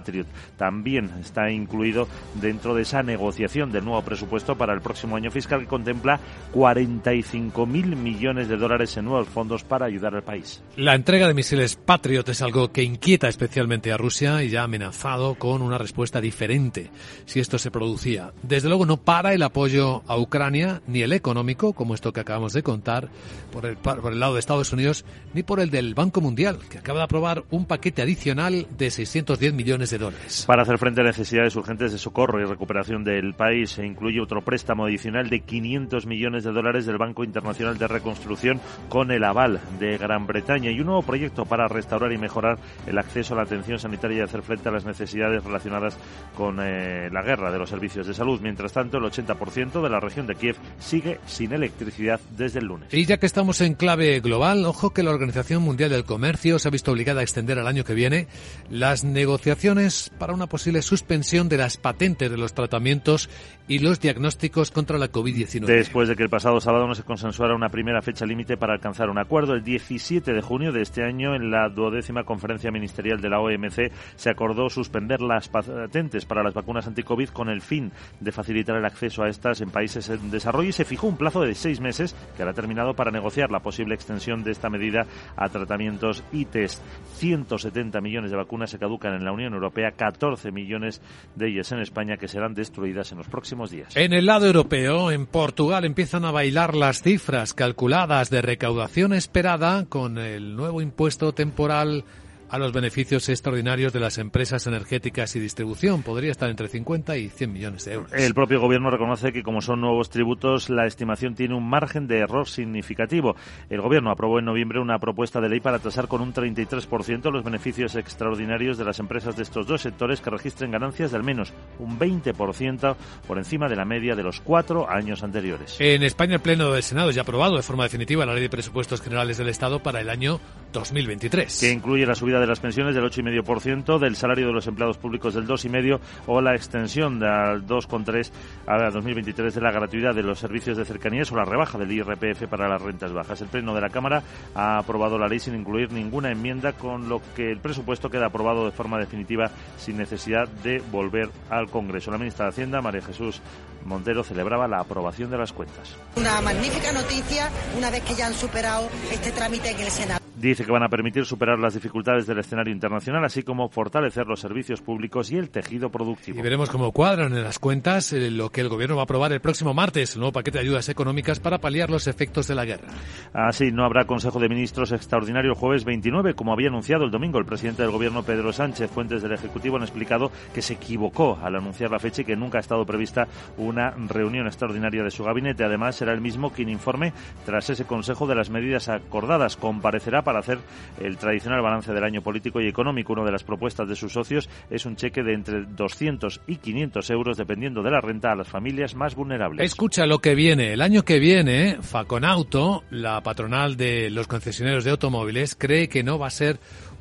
S6: También está incluido dentro de esa negociación del nuevo presupuesto para el próximo año fiscal que contempla 45.000 millones de dólares en nuevos fondos para ayudar al país.
S1: La entrega de misiles Patriot es algo que inquieta especialmente a Rusia y ya ha amenazado con una respuesta diferente si esto se producía. Desde luego no para el apoyo a Ucrania, ni el económico, como esto que acabamos de contar, por el, por el lado de Estados Unidos, ni por el del Banco Mundial, que acaba de aprobar un paquete adicional de 610 millones de dólares.
S6: Para hacer frente a necesidades urgentes de socorro y recuperación del país, se incluye otro préstamo adicional de 500 millones de dólares del Banco Internacional de Reconstrucción con el aval de Gran Bretaña y un nuevo proyecto para restaurar y mejorar el acceso a la atención sanitaria y hacer frente a las necesidades relacionadas con eh, la guerra de los servicios de salud. Mientras tanto, el 80% de la región de Kiev sigue sin electricidad desde el lunes.
S1: Y ya que estamos en clave global, ojo que la Organización Mundial del Comercio se ha visto obligada a extender al año que viene las negociaciones para una posible suspensión de las patentes de los tratamientos y los diagnósticos contra la COVID-19.
S6: Después de que el pasado sábado no se consensuara una primera fecha límite para alcanzar un acuerdo, el 17 de junio de este año, en la duodécima conferencia ministerial de la OMC, se acordó suspender las patentes para las vacunas anti-COVID con el fin de facilitar el acceso a estas en países en desarrollo y se fijó un plazo de seis meses que ha terminado para negociar la posible extensión de esta medida a tratamientos y test. 170 millones de vacunas se caducan en la Unión Europea, 14 millones de ellas en España que serán destruidas en los próximos días.
S1: En el lado europeo, en Portugal, empiezan a bailar las cifras calculadas de recaudación esperada con el nuevo impuesto temporal a los beneficios extraordinarios de las empresas energéticas y distribución. Podría estar entre 50 y 100 millones de euros.
S6: El propio gobierno reconoce que como son nuevos tributos, la estimación tiene un margen de error significativo. El gobierno aprobó en noviembre una propuesta de ley para tasar con un 33% los beneficios extraordinarios de las empresas de estos dos sectores que registren ganancias de al menos un 20% por encima de la media de los cuatro años anteriores.
S1: En España, el Pleno del Senado ya ha aprobado de forma definitiva la Ley de Presupuestos Generales del Estado para el año 2023.
S6: Que incluye la subida de las pensiones del 8,5%, del salario de los empleados públicos del 2,5% o la extensión del 2,3% a 2023 de la gratuidad de los servicios de cercanías o la rebaja del IRPF para las rentas bajas. El Pleno de la Cámara ha aprobado la ley sin incluir ninguna enmienda, con lo que el presupuesto queda aprobado de forma definitiva sin necesidad de volver al Congreso. La ministra de Hacienda, María Jesús Montero, celebraba la aprobación de las cuentas.
S4: Una magnífica noticia una vez que ya han superado este trámite en el Senado.
S6: Dice que van a permitir superar las dificultades del escenario internacional, así como fortalecer los servicios públicos y el tejido productivo.
S1: Y veremos cómo cuadran en las cuentas eh, lo que el Gobierno va a aprobar el próximo martes, el nuevo paquete de ayudas económicas para paliar los efectos de la guerra.
S6: Así, no habrá Consejo de Ministros extraordinario el jueves 29, como había anunciado el domingo el presidente del Gobierno, Pedro Sánchez. Fuentes del Ejecutivo han explicado que se equivocó al anunciar la fecha y que nunca ha estado prevista una reunión extraordinaria de su gabinete. Además, será el mismo quien informe tras ese Consejo de las medidas acordadas. Comparecerá para hacer el tradicional balance del año político y económico. Una de las propuestas de sus socios es un cheque de entre 200 y 500 euros, dependiendo de la renta, a las familias más vulnerables.
S1: Escucha lo que viene. El año que viene, Faconauto, la patronal de los concesionarios de automóviles, cree que no va a ser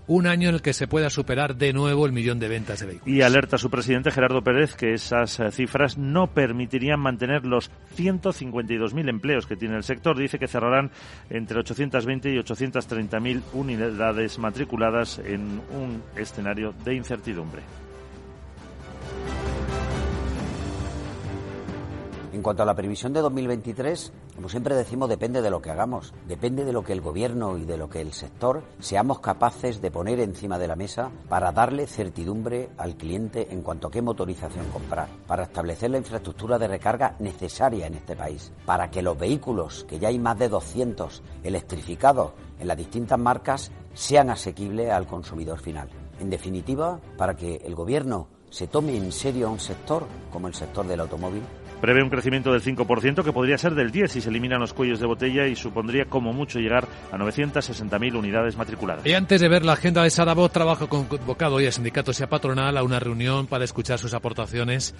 S1: un año en el que se pueda superar de nuevo el millón de ventas de vehículos.
S6: Y alerta su presidente Gerardo Pérez que esas eh, cifras no permitirían mantener los 152.000 empleos que tiene el sector. Dice que cerrarán entre 820 y 830.000 unidades matriculadas en un escenario de incertidumbre.
S5: En cuanto a la previsión de 2023, como siempre decimos, depende de lo que hagamos, depende de lo que el gobierno y de lo que el sector seamos capaces de poner encima de la mesa para darle certidumbre al cliente en cuanto a qué motorización comprar, para establecer la infraestructura de recarga necesaria en este país, para que los vehículos, que ya hay más de 200 electrificados en las distintas marcas, sean asequibles al consumidor final. En definitiva, para que el gobierno se tome en serio a un sector como el sector del automóvil
S6: Prevé un crecimiento del 5% que podría ser del 10 si se eliminan los cuellos de botella y supondría como mucho llegar a 960.000 unidades matriculadas.
S1: Y antes de ver la agenda de Sarabot, trabajo convocado hoy a sindicatos y a patronal a una reunión para escuchar sus aportaciones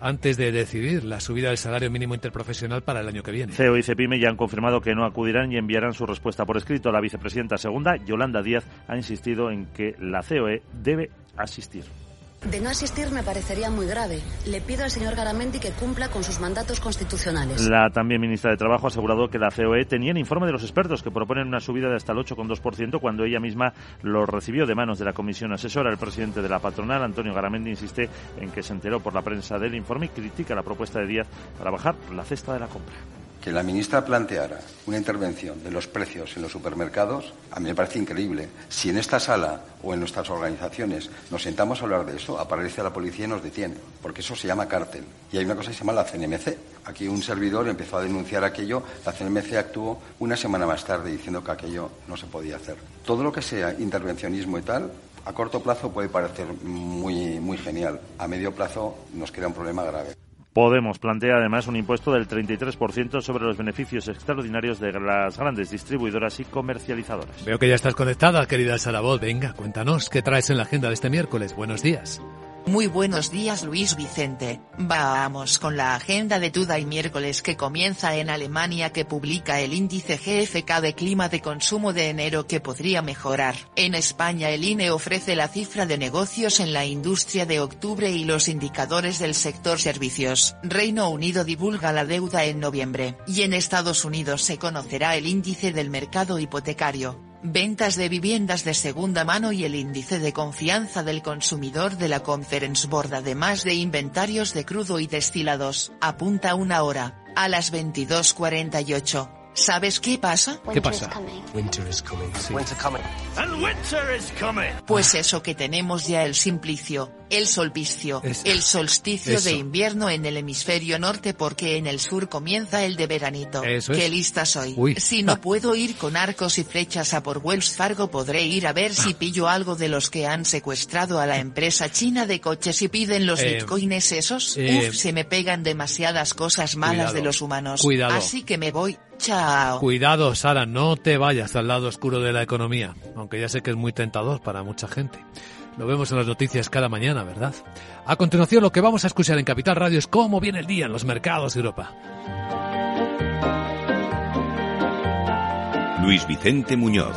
S1: antes de decidir la subida del salario mínimo interprofesional para el año que viene.
S6: CEO y CEPIME ya han confirmado que no acudirán y enviarán su respuesta por escrito. La vicepresidenta segunda, Yolanda Díaz, ha insistido en que la COE debe asistir.
S7: De no asistir me parecería muy grave. Le pido al señor Garamendi que cumpla con sus mandatos constitucionales.
S6: La también ministra de Trabajo ha asegurado que la COE tenía el informe de los expertos que proponen una subida de hasta el 8,2% cuando ella misma lo recibió de manos de la comisión asesora. El presidente de la patronal, Antonio Garamendi, insiste en que se enteró por la prensa del informe y critica la propuesta de Díaz para bajar la cesta de la compra
S8: que la ministra planteara una intervención de los precios en los supermercados, a mí me parece increíble. Si en esta sala o en nuestras organizaciones nos sentamos a hablar de eso, aparece la policía y nos detiene, porque eso se llama cártel. Y hay una cosa que se llama la CNMC. Aquí un servidor empezó a denunciar aquello, la CNMC actuó una semana más tarde diciendo que aquello no se podía hacer. Todo lo que sea intervencionismo y tal, a corto plazo puede parecer muy, muy genial. A medio plazo nos crea un problema grave.
S6: Podemos plantea además un impuesto del 33% sobre los beneficios extraordinarios de las grandes distribuidoras y comercializadoras.
S1: Veo que ya estás conectada, querida Sarabot. Venga, cuéntanos, ¿qué traes en la agenda de este miércoles? Buenos días.
S9: Muy buenos días Luis Vicente. Vamos con la agenda de Tuda y miércoles que comienza en Alemania que publica el índice GFK de clima de consumo de enero que podría mejorar. En España el INE ofrece la cifra de negocios en la industria de octubre y los indicadores del sector servicios. Reino Unido divulga la deuda en noviembre. Y en Estados Unidos se conocerá el índice del mercado hipotecario ventas de viviendas de segunda mano y el índice de confianza del consumidor de la Conference Board además de inventarios de crudo y destilados, apunta una hora, a las 22.48. ¿Sabes qué pasa?
S1: ¿Qué pasa?
S13: Winter is coming.
S20: Winter coming. And winter is coming.
S9: Pues eso que tenemos ya el simplicio, el solsticio,
S1: Es-
S9: el solsticio
S1: Eso.
S9: de invierno en el hemisferio norte porque en el sur comienza el de veranito.
S1: Eso es.
S9: Qué lista soy.
S1: Uy.
S9: Si no puedo ir con arcos y flechas a por Wells Fargo podré ir a ver si pillo algo de los que han secuestrado a la empresa china de coches y piden los
S1: Eh,
S9: bitcoins esos.
S1: eh,
S9: Uf, se me pegan demasiadas cosas malas
S1: cuidado,
S9: de los humanos.
S1: cuidado.
S9: Así que me voy. Chao.
S1: Cuidado, Sara, no te vayas al lado oscuro de la economía, aunque ya sé que es muy tentador para mucha gente. Lo vemos en las noticias cada mañana, ¿verdad? A continuación, lo que vamos a escuchar en Capital Radio es cómo viene el día en los mercados de Europa.
S2: Luis Vicente Muñoz.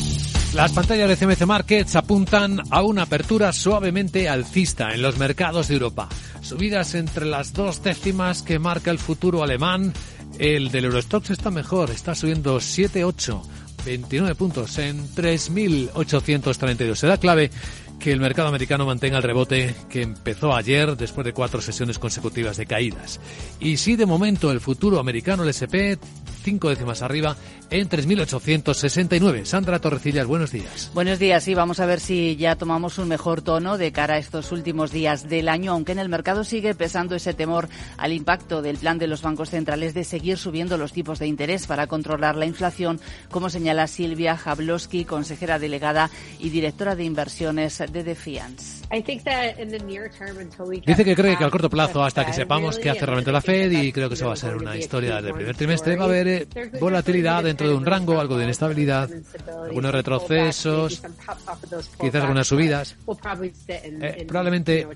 S1: Las pantallas de CMC Markets apuntan a una apertura suavemente alcista en los mercados de Europa. Subidas entre las dos décimas que marca el futuro alemán. El del Eurostox está mejor, está subiendo 7,8, 29 puntos en 3.832. Será clave que el mercado americano mantenga el rebote que empezó ayer después de cuatro sesiones consecutivas de caídas. Y si de momento el futuro americano, el SP, cinco décimas arriba en 3.869. Sandra Torrecillas, buenos días.
S16: Buenos días, sí, vamos a ver si ya tomamos un mejor tono de cara a estos últimos días del año, aunque en el mercado sigue pesando ese temor al impacto del plan de los bancos centrales de seguir subiendo los tipos de interés para controlar la inflación, como señala Silvia Jablowski, consejera delegada y directora de inversiones de Defiance.
S1: Dice que cree que al corto plazo, hasta que sepamos qué hace realmente la Fed, y creo que eso va a ser una historia del primer trimestre, va a haber eh, volatilidad dentro de un rango, algo de inestabilidad, algunos retrocesos, quizás algunas subidas. Eh, probablemente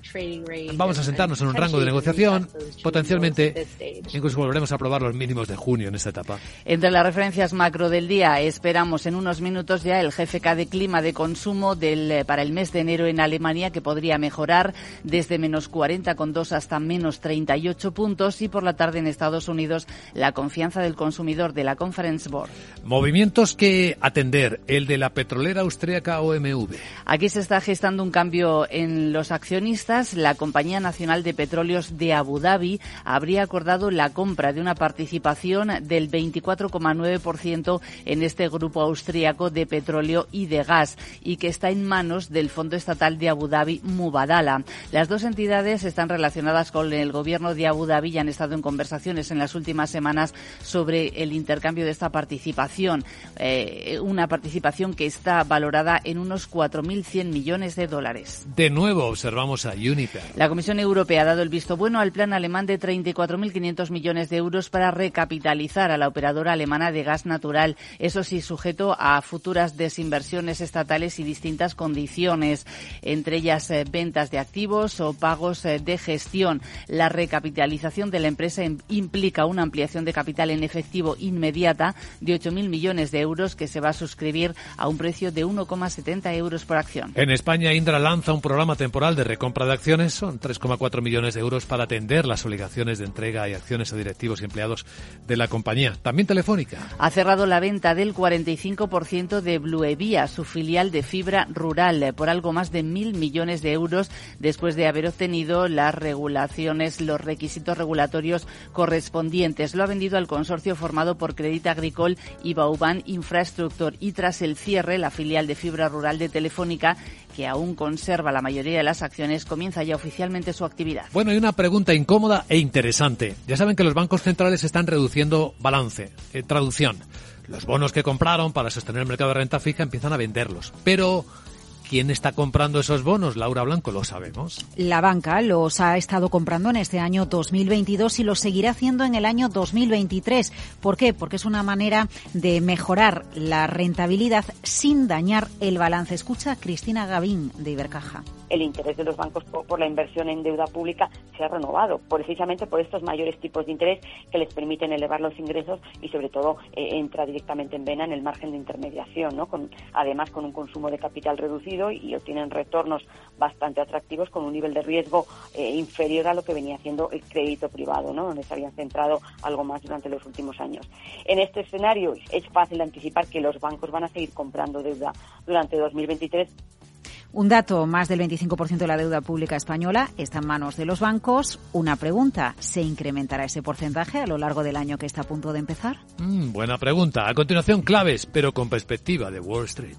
S1: vamos a sentarnos en un rango de negociación, potencialmente incluso volveremos a probar los mínimos de junio en esta etapa.
S16: Entre las referencias macro del día, esperamos en unos minutos ya el GFK de clima de consumo del, eh, para el mes de enero en Alemania, que podría mejorar desde menos 40,2 hasta menos 38 puntos, y por la tarde en Estados Unidos la confianza del consumidor de la Conference Board.
S1: Movimientos que atender, el de la petrolera austríaca OMV.
S16: Aquí se está gestando un cambio en los accionistas. La Compañía Nacional de Petróleos de Abu Dhabi habría acordado la compra de una participación del 24,9% en este grupo austríaco de petróleo y de gas y que está en manos del Fondo Estatal de Abu Dhabi, Mubadala. Las dos entidades están relacionadas con el gobierno de Abu Dhabi y han estado en conversaciones en las últimas semanas sobre el intercambio de esta participación. Eh, una participación que está valorada en unos 4.100 millones de dólares.
S1: De nuevo observamos a Uniper.
S16: La Comisión Europea ha dado el visto bueno al plan alemán de 34.500 millones de euros para recapitalizar a la operadora alemana de gas natural. Eso sí, sujeto a futuras desinversiones estatales y distintas condiciones, entre ellas eh, ventas de activos o pagos eh, de gestión. La recapitalización de la empresa implica una ampliación de capital en efectivo inmediata de 8.000 millones de euros que se va a suscribir a un precio de 1,70 euros por acción.
S1: En España, Indra lanza un programa temporal de recompra de acciones. Son 3,4 millones de euros para atender las obligaciones de entrega y acciones a directivos y empleados de la compañía. También Telefónica.
S16: Ha cerrado la venta del 45% de Bluevia, su filial de fibra rural, por algo más de mil millones de euros después de haber obtenido las regulaciones, los requisitos regulatorios correspondientes. Lo ha vendido al consorcio formado por Credit Agricole y Bauban Infrastructure y tras el cierre, la filial de fibra rural de Telefónica que aún conserva la mayoría de las acciones, comienza ya oficialmente su actividad.
S1: Bueno, hay una pregunta incómoda e interesante. Ya saben que los bancos centrales están reduciendo balance, eh, traducción. Los bonos que compraron para sostener el mercado de renta fija empiezan a venderlos. Pero ¿Quién está comprando esos bonos? Laura Blanco, lo sabemos.
S18: La banca los ha estado comprando en este año 2022 y los seguirá haciendo en el año 2023. ¿Por qué? Porque es una manera de mejorar la rentabilidad sin dañar el balance. Escucha a Cristina Gavín de Ibercaja
S21: el interés de los bancos por, la inversión en deuda pública se ha renovado, precisamente por estos mayores tipos de interés que les permiten elevar los ingresos y sobre todo eh, entra directamente en vena en el margen de intermediación, ¿no? Con, además con un consumo de capital reducido y obtienen retornos bastante atractivos con un nivel de riesgo eh, inferior a lo que venía haciendo el crédito privado, ¿no? donde se habían centrado algo más durante los últimos años. En este escenario es fácil anticipar que los bancos van a seguir comprando deuda durante 2023
S18: un dato, más del 25% de la deuda pública española está en manos de los bancos. Una pregunta, ¿se incrementará ese porcentaje a lo largo del año que está a punto de empezar?
S1: Mm, buena pregunta. A continuación, claves, pero con perspectiva de Wall Street.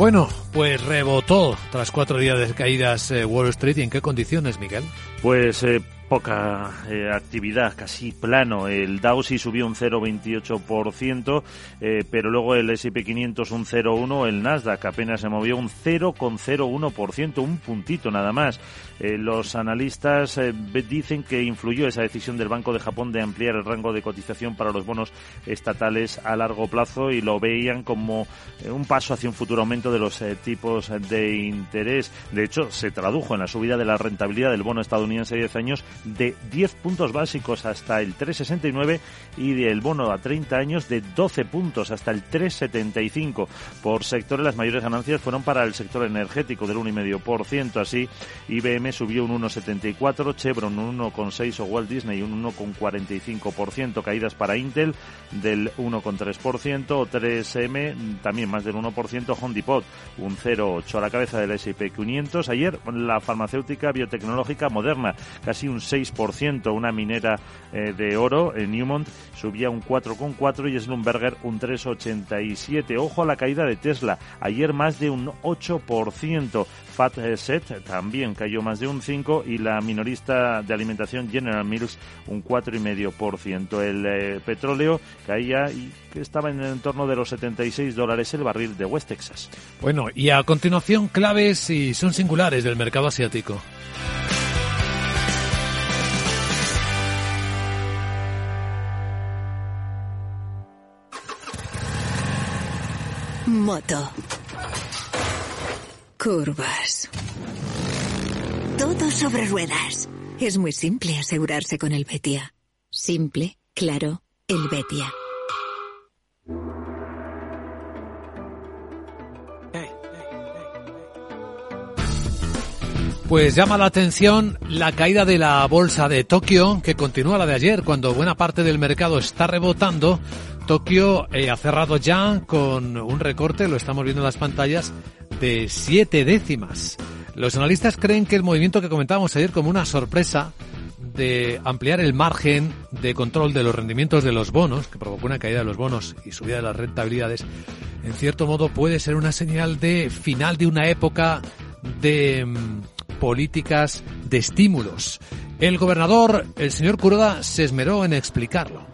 S1: Bueno, pues rebotó tras cuatro días de caídas eh, Wall Street. ¿Y en qué condiciones, Miguel?
S6: Pues eh, poca eh, actividad, casi plano. El Dow sí subió un 0,28%, eh, pero luego el S&P 500 un 0,1%, el Nasdaq apenas se movió un 0,01%, un puntito nada más. Eh, los analistas eh, dicen que influyó esa decisión del Banco de Japón de ampliar el rango de cotización para los bonos estatales a largo plazo y lo veían como eh, un paso hacia un futuro aumento de los tipos de interés. De hecho, se tradujo en la subida de la rentabilidad del bono estadounidense de 10 años de 10 puntos básicos hasta el 3,69 y del bono a 30 años de 12 puntos hasta el 3,75. Por sectores, las mayores ganancias fueron para el sector energético del 1,5%. Así, IBM subió un 1,74%, Chevron un 1,6% o Walt Disney un 1,45%. Caídas para Intel del 1,3% o 3M también más del 1%. Home Depot un 0,8% a la cabeza del S&P 500. Ayer la farmacéutica biotecnológica Moderna casi un 6%, una minera eh, de oro, en Newmont, subía un 4,4 y Slumberger un 3,87. Ojo a la caída de Tesla, ayer más de un 8%. Fatset también cayó más de un 5 y la minorista de alimentación General Mills un 4,5%. El eh, petróleo caía y estaba en el entorno de los 76 dólares el barril de West Texas.
S1: Bueno, y a continuación claves y son singulares del mercado asiático.
S22: Moto. Curvas. Todo sobre ruedas. Es muy simple asegurarse con el Betia. Simple, claro, el Betia.
S1: Pues llama la atención la caída de la bolsa de Tokio, que continúa la de ayer, cuando buena parte del mercado está rebotando. Tokio eh, ha cerrado ya con un recorte, lo estamos viendo en las pantallas, de siete décimas. Los analistas creen que el movimiento que comentábamos ayer como una sorpresa de ampliar el margen de control de los rendimientos de los bonos, que provocó una caída de los bonos y subida de las rentabilidades, en cierto modo puede ser una señal de final de una época de mm, políticas de estímulos. El gobernador, el señor Kuroda, se esmeró en explicarlo.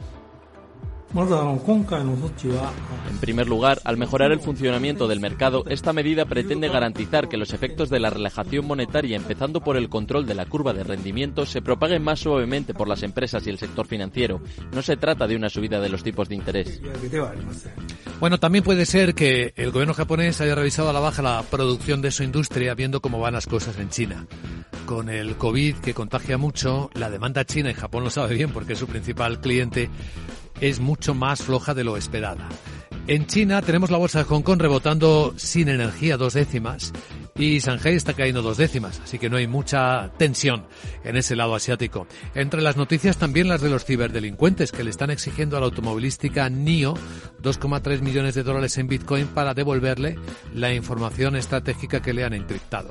S17: En primer lugar, al mejorar el funcionamiento del mercado, esta medida pretende garantizar que los efectos de la relajación monetaria, empezando por el control de la curva de rendimiento, se propaguen más suavemente por las empresas y el sector financiero. No se trata de una subida de los tipos de interés.
S1: Bueno, también puede ser que el gobierno japonés haya revisado a la baja la producción de su industria viendo cómo van las cosas en China. Con el COVID que contagia mucho, la demanda china, y Japón lo sabe bien porque es su principal cliente, es mucho más floja de lo esperada. En China tenemos la bolsa de Hong Kong rebotando sin energía dos décimas y Shanghai está cayendo dos décimas, así que no hay mucha tensión en ese lado asiático. Entre las noticias también las de los ciberdelincuentes que le están exigiendo a la automovilística NIO 2,3 millones de dólares en Bitcoin para devolverle la información estratégica que le han encriptado.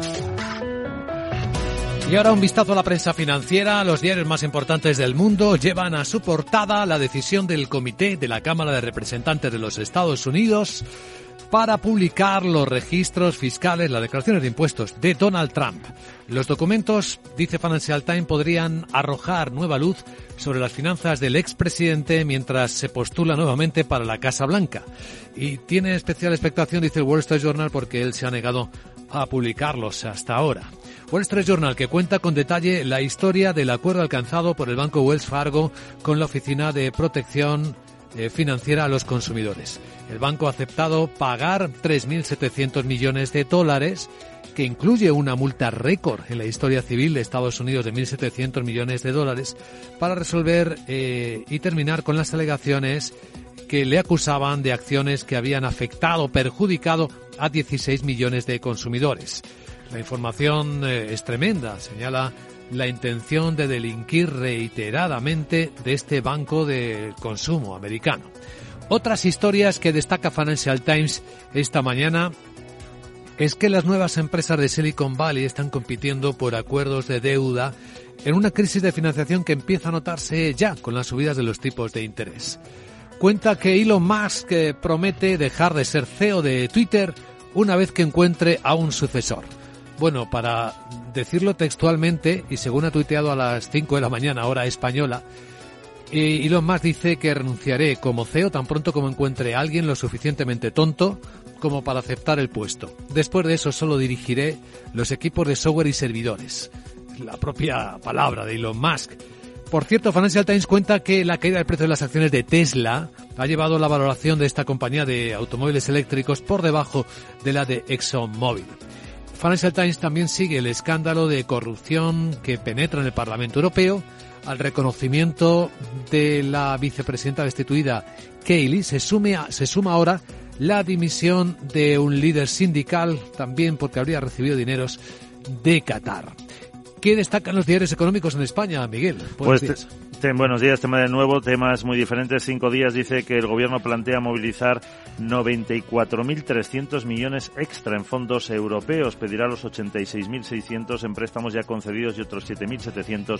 S1: Y ahora un vistazo a la prensa financiera. Los diarios más importantes del mundo llevan a su portada la decisión del Comité de la Cámara de Representantes de los Estados Unidos para publicar los registros fiscales, las declaraciones de impuestos de Donald Trump. Los documentos, dice Financial Times, podrían arrojar nueva luz sobre las finanzas del expresidente mientras se postula nuevamente para la Casa Blanca. Y tiene especial expectación, dice el Wall Street Journal, porque él se ha negado a publicarlos hasta ahora. Wall Street Journal, que cuenta con detalle la historia del acuerdo alcanzado por el Banco Wells Fargo con la Oficina de Protección eh, Financiera a los Consumidores. El banco ha aceptado pagar 3.700 millones de dólares, que incluye una multa récord en la historia civil de Estados Unidos de 1.700 millones de dólares, para resolver eh, y terminar con las alegaciones que le acusaban de acciones que habían afectado, perjudicado a 16 millones de consumidores. La información eh, es tremenda, señala la intención de delinquir reiteradamente de este banco de consumo americano. Otras historias que destaca Financial Times esta mañana es que las nuevas empresas de Silicon Valley están compitiendo por acuerdos de deuda en una crisis de financiación que empieza a notarse ya con las subidas de los tipos de interés. Cuenta que Elon Musk eh, promete dejar de ser CEO de Twitter una vez que encuentre a un sucesor. Bueno, para decirlo textualmente, y según ha tuiteado a las 5 de la mañana, hora española, eh, Elon Musk dice que renunciaré como CEO tan pronto como encuentre a alguien lo suficientemente tonto como para aceptar el puesto. Después de eso solo dirigiré los equipos de software y servidores. La propia palabra de Elon Musk. Por cierto, Financial Times cuenta que la caída del precio de las acciones de Tesla ha llevado la valoración de esta compañía de automóviles eléctricos por debajo de la de ExxonMobil. Financial Times también sigue el escándalo de corrupción que penetra en el Parlamento Europeo. Al reconocimiento de la vicepresidenta destituida Kaylee se, se suma ahora la dimisión de un líder sindical, también porque habría recibido dineros de Qatar. ¿Qué destacan los diarios económicos en España, Miguel?
S6: Buenos pues buenos días, tema de nuevo, temas muy diferentes. Cinco días dice que el gobierno plantea movilizar 94.300 millones extra en fondos europeos. Pedirá los 86.600 en préstamos ya concedidos y otros 7.700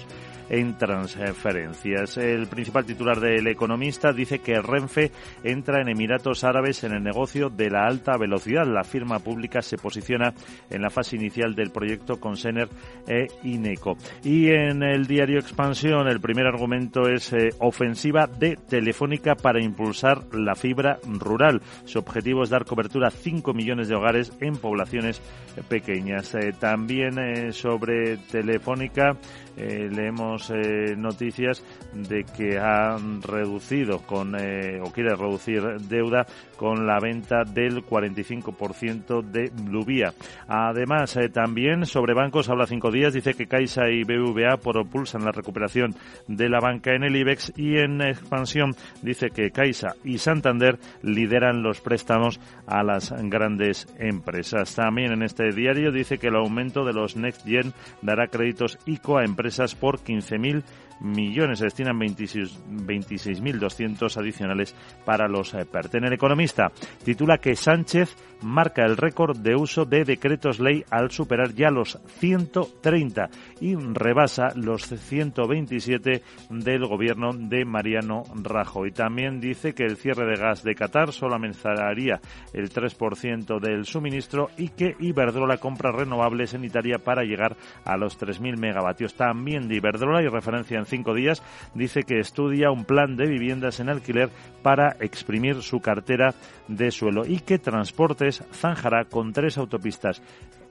S6: en transferencias. El principal titular del Economista dice que Renfe entra en Emiratos Árabes en el negocio de la alta velocidad. La firma pública se posiciona en la fase inicial del proyecto con Sener e INECO. Y en el diario Expansión, el primer argumento es eh, ofensiva de Telefónica para impulsar la fibra rural. Su objetivo es dar cobertura a 5 millones de hogares en poblaciones pequeñas. Eh, también eh, sobre Telefónica leemos noticias de que han reducido con o quiere reducir deuda con la venta del 45% de Bluvia. Además, también sobre bancos habla cinco días, dice que Caixa y BVA propulsan la recuperación de la banca en el IBEX y en expansión dice que Caixa y Santander lideran los préstamos a las grandes empresas. También en este diario dice que el aumento de los Next Gen dará créditos ICO a empresas por 15.000 millones. Se destinan 26.200 adicionales para los eh, PERT. En el Economista titula que Sánchez marca el récord de uso de decretos ley al superar ya los 130 y rebasa los 127 del gobierno de Mariano Rajoy. También dice que el cierre de gas de Qatar solo amenazaría el 3% del suministro y que Iberdrola compra renovables en Italia para llegar a los 3.000 megavatios. También de Iberdrola y referencia en cinco días dice que estudia un plan de viviendas en alquiler para exprimir su cartera de suelo y que Transportes zanjará con tres autopistas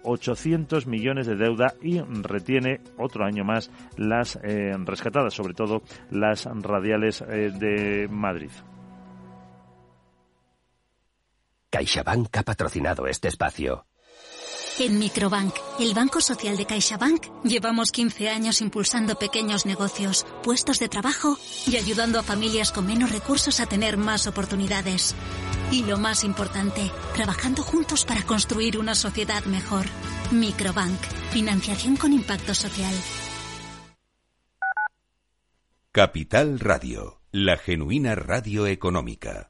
S6: 800 millones de deuda y retiene otro año más las eh, rescatadas, sobre todo las radiales eh, de Madrid.
S23: CaixaBank ha patrocinado este espacio.
S24: En Microbank, el Banco Social de CaixaBank, llevamos 15 años impulsando pequeños negocios, puestos de trabajo y ayudando a familias con menos recursos a tener más oportunidades. Y lo más importante, trabajando juntos para construir una sociedad mejor. Microbank, financiación con impacto social.
S2: Capital Radio, la genuina radio económica.